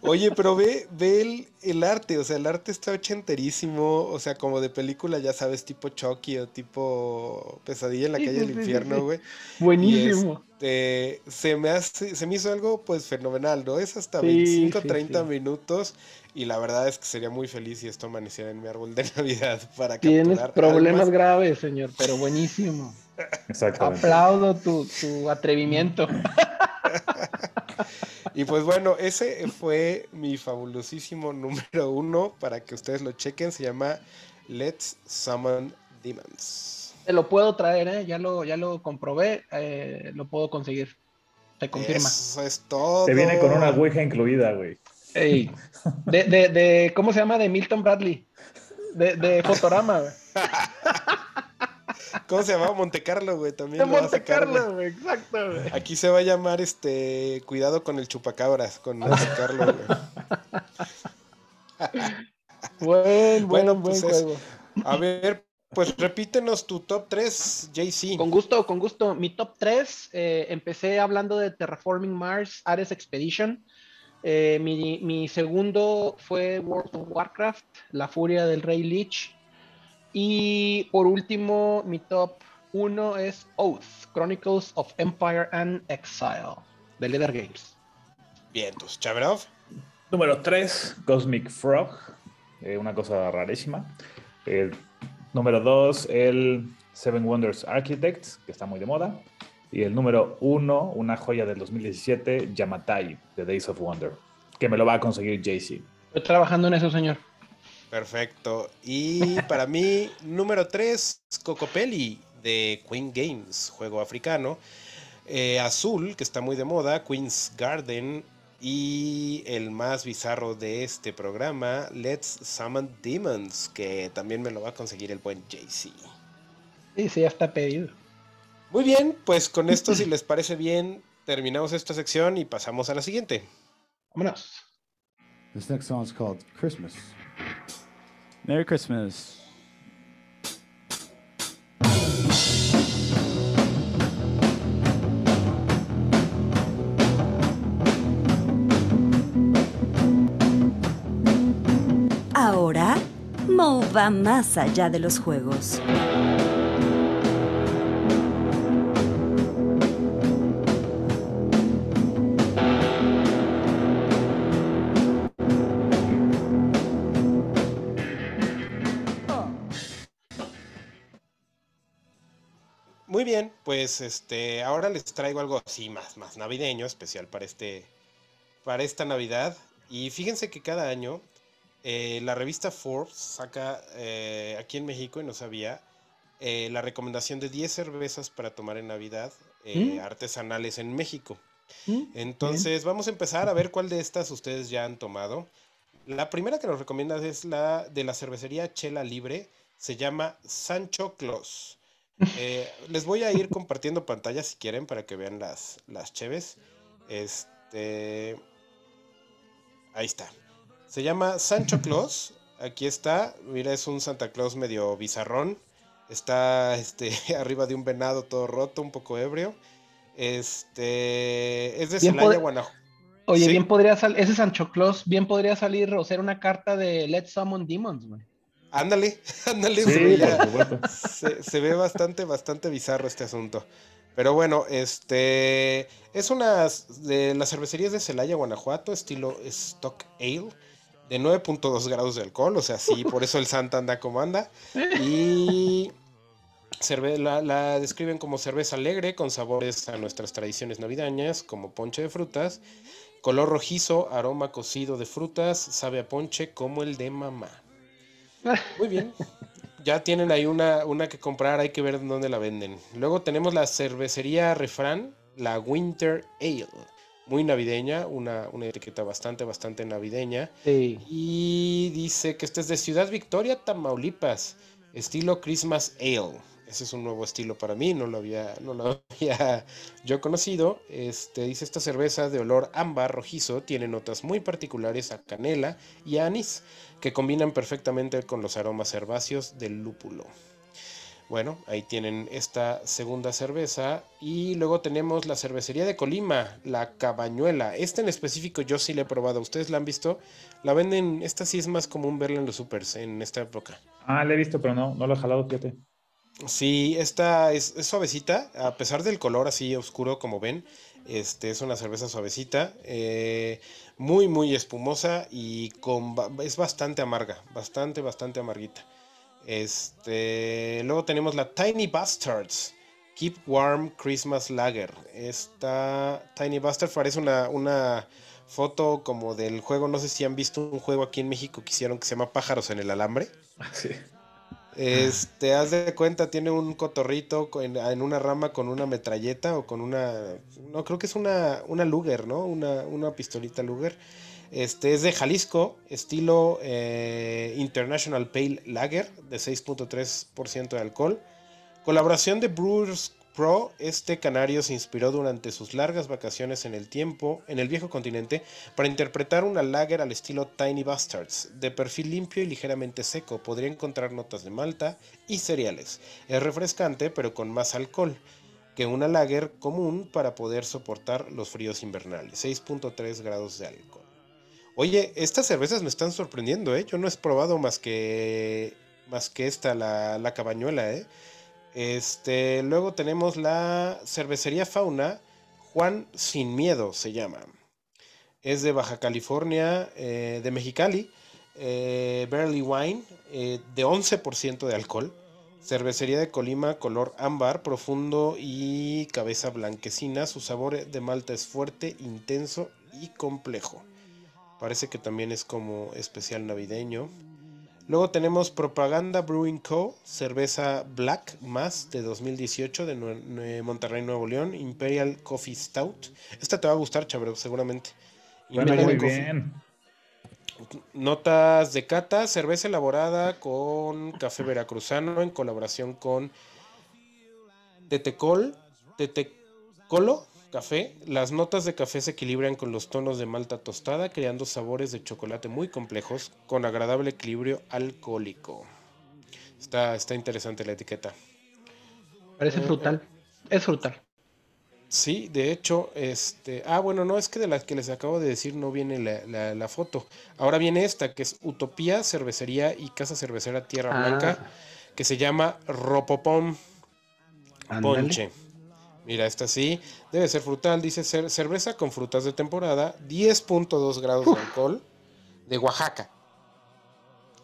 Oye, pero ve, ve el, el arte, o sea, el arte está ochenterísimo, o sea, como de película, ya sabes, tipo Chucky o tipo Pesadilla en la calle sí, del sí, infierno, sí. güey. Buenísimo. Este, se me hace, se me hizo algo pues fenomenal, ¿no? Es hasta Sí, 25, sí, 30 sí. minutos y la verdad es que sería muy feliz si esto amaneciera en mi árbol de Navidad para Tienes capturar problemas almas. graves, señor, pero buenísimo. Exactamente. Aplaudo tu, tu atrevimiento. Y pues bueno, ese fue mi fabulosísimo número uno para que ustedes lo chequen. Se llama Let's Summon Demons. Te lo puedo traer, ¿eh? Ya lo, ya lo comprobé, eh, lo puedo conseguir. Se confirma. Eso es todo. Te viene con una ouija incluida, güey. Ey, De, de, de- ¿cómo se llama? De Milton Bradley. De, de Fotorama, güey. ¿Cómo se llamaba? Monte Carlo, güey. También De Monte. Carlo, güey. Exacto, güey. Aquí se va a llamar este Cuidado con el chupacabras, con Monte Carlo, güey. Buen, buen, Bueno, buen pues es- juego. A ver, pues repítenos tu top 3, JC. Con gusto, con gusto. Mi top 3, empecé hablando de Terraforming Mars, Ares Expedition. Eh, mi, mi segundo fue World of Warcraft, La Furia del Rey Lich. Y por último, mi top 1 es Oath, Chronicles of Empire and Exile, de Leather Games. Bien, tus Chaverov. Número 3, Cosmic Frog. eh, una cosa rarísima. El número 2, el Seven Wonders Architects, que está muy de moda. Y el número 1, una joya del 2017, Yamatai, de Days of Wonder, que me lo va a conseguir JC. Estoy trabajando en eso, señor. Perfecto. Y para mí, número 3, Cocopelli de Queen Games, juego africano. Eh, azul, que está muy de moda, Queen's Garden. Y el más bizarro de este programa, Let's Summon Demons, que también me lo va a conseguir el buen JC. Sí, sí, ya está pedido. Muy bien, pues con esto, si les parece bien, terminamos esta sección y pasamos a la siguiente. Vámonos. This next song is called Christmas. Merry Christmas. Ahora, Mo va más allá de los juegos. Muy bien, pues este, ahora les traigo algo así más, más navideño, especial para este, para esta Navidad. Y fíjense que cada año eh, la revista Forbes saca eh, aquí en México, y no sabía, eh, la recomendación de 10 cervezas para tomar en Navidad eh, Mm. artesanales en México. Mm, Entonces vamos a empezar a ver cuál de estas ustedes ya han tomado. La primera que nos recomienda es la de la cervecería Chela Libre. Se llama Sancho Claus. Eh, les voy a ir compartiendo pantalla si quieren para que vean las, las cheves. Este. Ahí está. Se llama Sancho Claus. Aquí está. Mira, es un Santa Claus medio bizarrón. Está este, arriba de un venado todo roto, un poco ebrio. Este. Es de Celaya, Guanajuato. Oye, Sí. bien podría salir, ese Sancho Claus, bien podría salir o ser una carta de Let's Summon Demons, güey. Ándale, ándale. se Sí, veía- se, se ve bastante, bastante bizarro este asunto. Pero bueno, este es una de las cervecerías de Celaya, Guanajuato, estilo Stock Ale, de 9.2 grados de alcohol, o sea, sí, por eso el Santa anda como anda. Y cerve- la, la describen como cerveza alegre, con sabores a nuestras tradiciones navideñas, como ponche de frutas, color rojizo, aroma cocido de frutas, sabe a ponche como el de mamá. Muy bien. Ya tienen ahí una, una que comprar, hay que ver dónde la venden. Luego tenemos la cervecería Refrán, la Winter Ale. Muy navideña, una, una etiqueta bastante, bastante navideña. Sí. Y dice que este es de Ciudad Victoria, Tamaulipas. Estilo Christmas Ale. Ese es un nuevo estilo para mí, no lo había, no lo había yo conocido. Este, dice esta cerveza de olor ámbar rojizo tiene notas muy particulares a canela y a anís que combinan perfectamente con los aromas herbáceos del lúpulo. Bueno, ahí tienen esta segunda cerveza. Y luego tenemos la cervecería de Colima, la Cabañuela. Esta en específico yo sí la he probado. ¿Ustedes la han visto? La venden, esta sí es más común verla en los supers en esta época. Ah, la he visto, pero no, no lo he jalado, fíjate. Sí, esta es, suavecita, a pesar del color así oscuro como ven. Este es una cerveza suavecita, eh, muy muy espumosa y con es bastante amarga, bastante bastante amarguita. Este, luego tenemos la Tiny Bastards Keep Warm Christmas Lager. Esta Tiny Bastards parece una, una foto como del juego, no sé si han visto un juego aquí en México que hicieron que se llama Pájaros en el Alambre. Sí. Este, haz de cuenta, tiene un cotorrito co- en, en una rama con una metralleta o con una. No, creo que es una, una Luger, ¿no? Una, una pistolita Luger. Este es de Jalisco, estilo eh, International Pale Lager, de 6.3% de alcohol. Colaboración de Brewers Pro, este canario se inspiró durante sus largas vacaciones en el tiempo, en el viejo continente, para interpretar una lager al estilo Tiny Bastards, de perfil limpio y ligeramente seco. Podría encontrar notas de malta y cereales. Es refrescante, pero con más alcohol que una lager común para poder soportar los fríos invernales. 6.3 grados de alcohol. Oye, estas cervezas me están sorprendiendo, ¿eh? Yo no he probado más que más que esta, la, la cabañuela, ¿eh? Este, luego tenemos la cervecería Fauna, Juan Sin Miedo se llama. Es de Baja California, eh, de Mexicali, eh, Barley Wine, eh, de 11% de alcohol. Cervecería de Colima, color ámbar, profundo y cabeza blanquecina. Su sabor de malta es fuerte, intenso y complejo. Parece que también es como especial navideño. Luego tenemos Propaganda Brewing Co., cerveza Black más de 2018 de Nue- Monterrey, Nuevo León, Imperial Coffee Stout. Esta te va a gustar, Chabro, seguramente. Imperial muy bien. Notas de cata, cerveza elaborada con café veracruzano en colaboración con Tetecol, Tetecolo Café. Las notas de café se equilibran con los tonos de malta tostada, creando sabores de chocolate muy complejos con agradable equilibrio alcohólico. Está, está interesante la etiqueta. Parece frutal. Es frutal. Sí, de hecho, este. Ah, bueno, no, es que de las que les acabo de decir no viene la, la- la foto. Ahora viene esta, que es Utopía, Cervecería y Casa Cervecera Tierra Ah. Blanca, que se llama Ropopom. Ponche. Mira, esta sí, debe ser frutal, dice cer- cerveza con frutas de temporada, 10.2 grados de alcohol, de Oaxaca.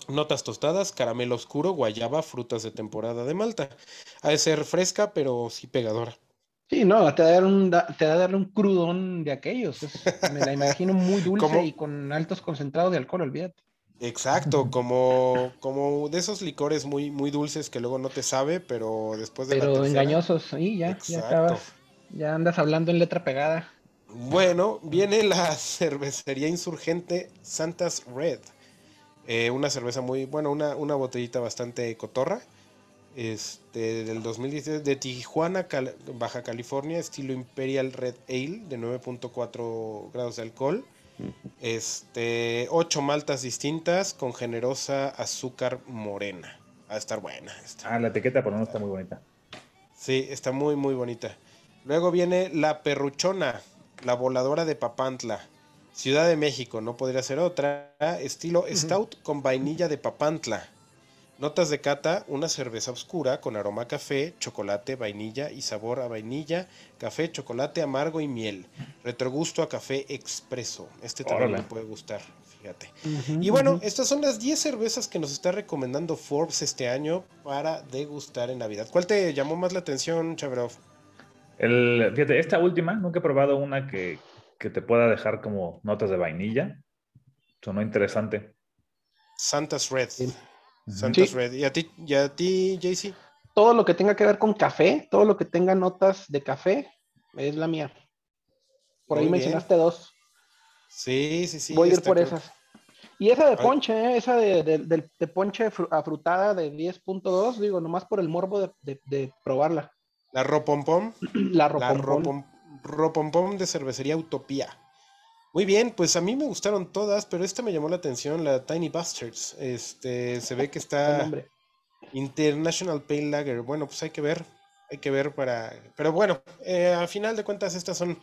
Notas tostadas, caramelo oscuro, guayaba, frutas de temporada de Malta. Ha de ser fresca, pero sí pegadora. Sí, no, te va a dar un, da- te va a dar un crudón de aquellos. Es- me la imagino muy dulce ¿Cómo? y con altos concentrados de alcohol, olvídate. Exacto, como, como de esos licores muy, muy dulces que luego no te sabe, pero después de la Pero tercera- engañosos, sí, ya, ya acabas. Ya andas hablando en letra pegada. Bueno, viene la cervecería insurgente Santas Red. Eh, una cerveza muy, bueno, una, una botellita bastante cotorra. Este, del 2016, de Tijuana, Cal- Baja California, estilo Imperial Red Ale, de 9.4 grados de alcohol. Este, ocho maltas distintas con generosa azúcar morena. Va a estar buena. esta. Ah, la etiqueta por lo menos está muy bonita. Sí, está muy, muy bonita. Luego viene la perruchona, la voladora de Papantla. Ciudad de México, no podría ser otra. Estilo stout con vainilla de Papantla. Notas de cata, una cerveza oscura con aroma a café, chocolate, vainilla y sabor a vainilla, café, chocolate amargo y miel. Retrogusto a café expreso. Este también Órale. me puede gustar, fíjate. Y bueno, estas son las 10 cervezas que nos está recomendando Forbes este año para degustar en Navidad. ¿Cuál te llamó más la atención, Chabrov? El, fíjate, esta última, nunca he probado una que, que te pueda dejar como notas de vainilla. Sonó interesante. Santa's Red. Sí. Santa's Sí. Red. ¿Y a ti, y a ti JC? Todo lo que tenga que ver con café, todo lo que tenga notas de café, es la mía. Por ahí bien. mencionaste dos. Sí, sí, sí. Voy a ir por creo- esas. Y esa de ponche, ¿eh? esa de, de- de- de ponche fru- afrutada de 10.2, digo, nomás por el morbo de, probarla. La Ropompom. La La ropompón. Ropom- Ropompom de cervecería Utopía. Muy bien, pues a mí me gustaron todas, pero esta me llamó la atención, la Tiny Bastards. Este, se ve que está. International Pale Lager. Bueno, pues hay que ver. Hay que ver para. Pero bueno, eh, a final de cuentas, estas son.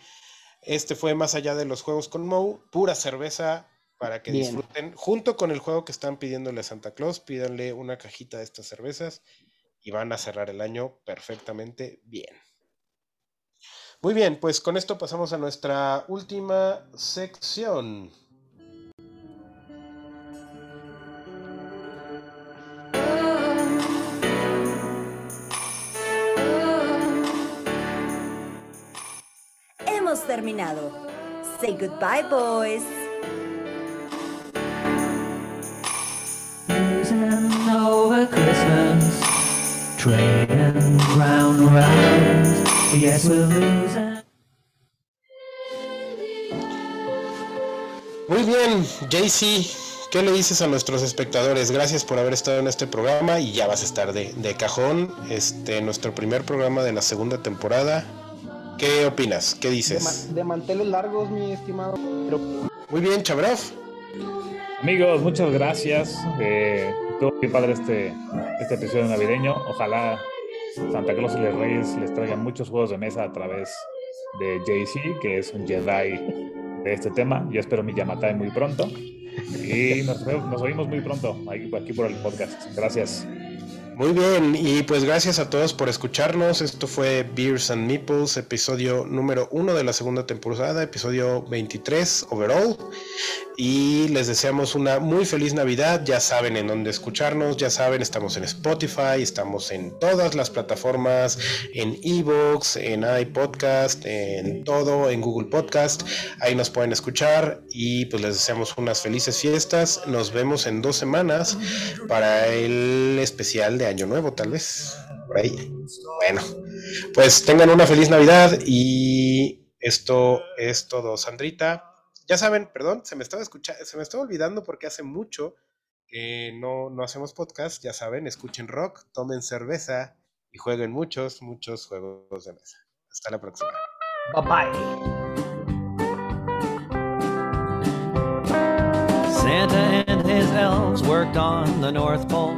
Este fue más allá de los juegos con Moe, pura cerveza para que Bien. disfruten. Junto con el juego que están pidiéndole a Santa Claus, pídanle una cajita de estas cervezas y van a cerrar el año perfectamente bien. Muy bien, pues con esto pasamos a nuestra última sección. Hemos terminado. Say goodbye, boys. Over Christmas, round round. Muy bien, JC, ¿qué le dices a nuestros espectadores? Gracias por haber estado en este programa y ya vas a estar de, de cajón. Este, nuestro primer programa de la segunda temporada. ¿Qué opinas? ¿Qué dices? de manteles largos, mi estimado. Pero Muy bien, Chabrov. Amigos, muchas gracias. Eh, estuvo muy padre este, este episodio navideño. Ojalá Santa Claus y los Reyes les traigan muchos juegos de mesa a través de JC, que es un Jedi de este tema. Yo espero mi Yamatai muy pronto. Y nos, nos oímos muy pronto aquí, aquí por el podcast. Gracias. Muy bien, y pues gracias a todos por escucharnos. Esto fue Beers and Meeples, episodio número uno de la segunda temporada, episodio 23 overall. Y les deseamos una muy feliz Navidad. Ya saben en dónde escucharnos, ya saben, estamos en Spotify, estamos en todas las plataformas, en Evox, en iPodcast, en todo, en Google Podcast. Ahí nos pueden escuchar y pues les deseamos unas felices fiestas. Nos vemos en dos semanas para el especial de Año Nuevo, tal vez. Por ahí. Bueno, pues tengan una feliz Navidad y esto es todo, Sandrita. Ya saben, perdón, se me estaba escuchando, se me estaba olvidando porque hace mucho que no, no hacemos podcast. Ya saben, escuchen rock, tomen cerveza y jueguen muchos, muchos juegos de mesa. Hasta la próxima. bye bye. Santa and his elves worked on the North Pole,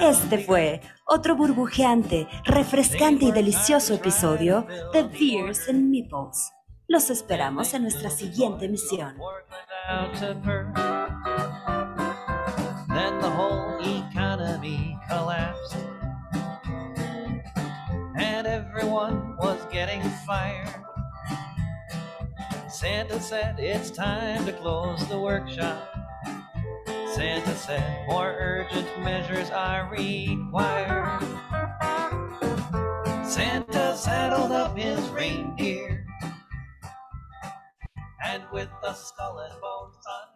Este fue otro burbujeante, refrescante y delicioso episodio de Beers and Meeples. Los esperamos en nuestra siguiente misión. Santa said it's time to close the workshop. Santa said more urgent measures are required. Santa saddled up his reindeer and with a skull and bone.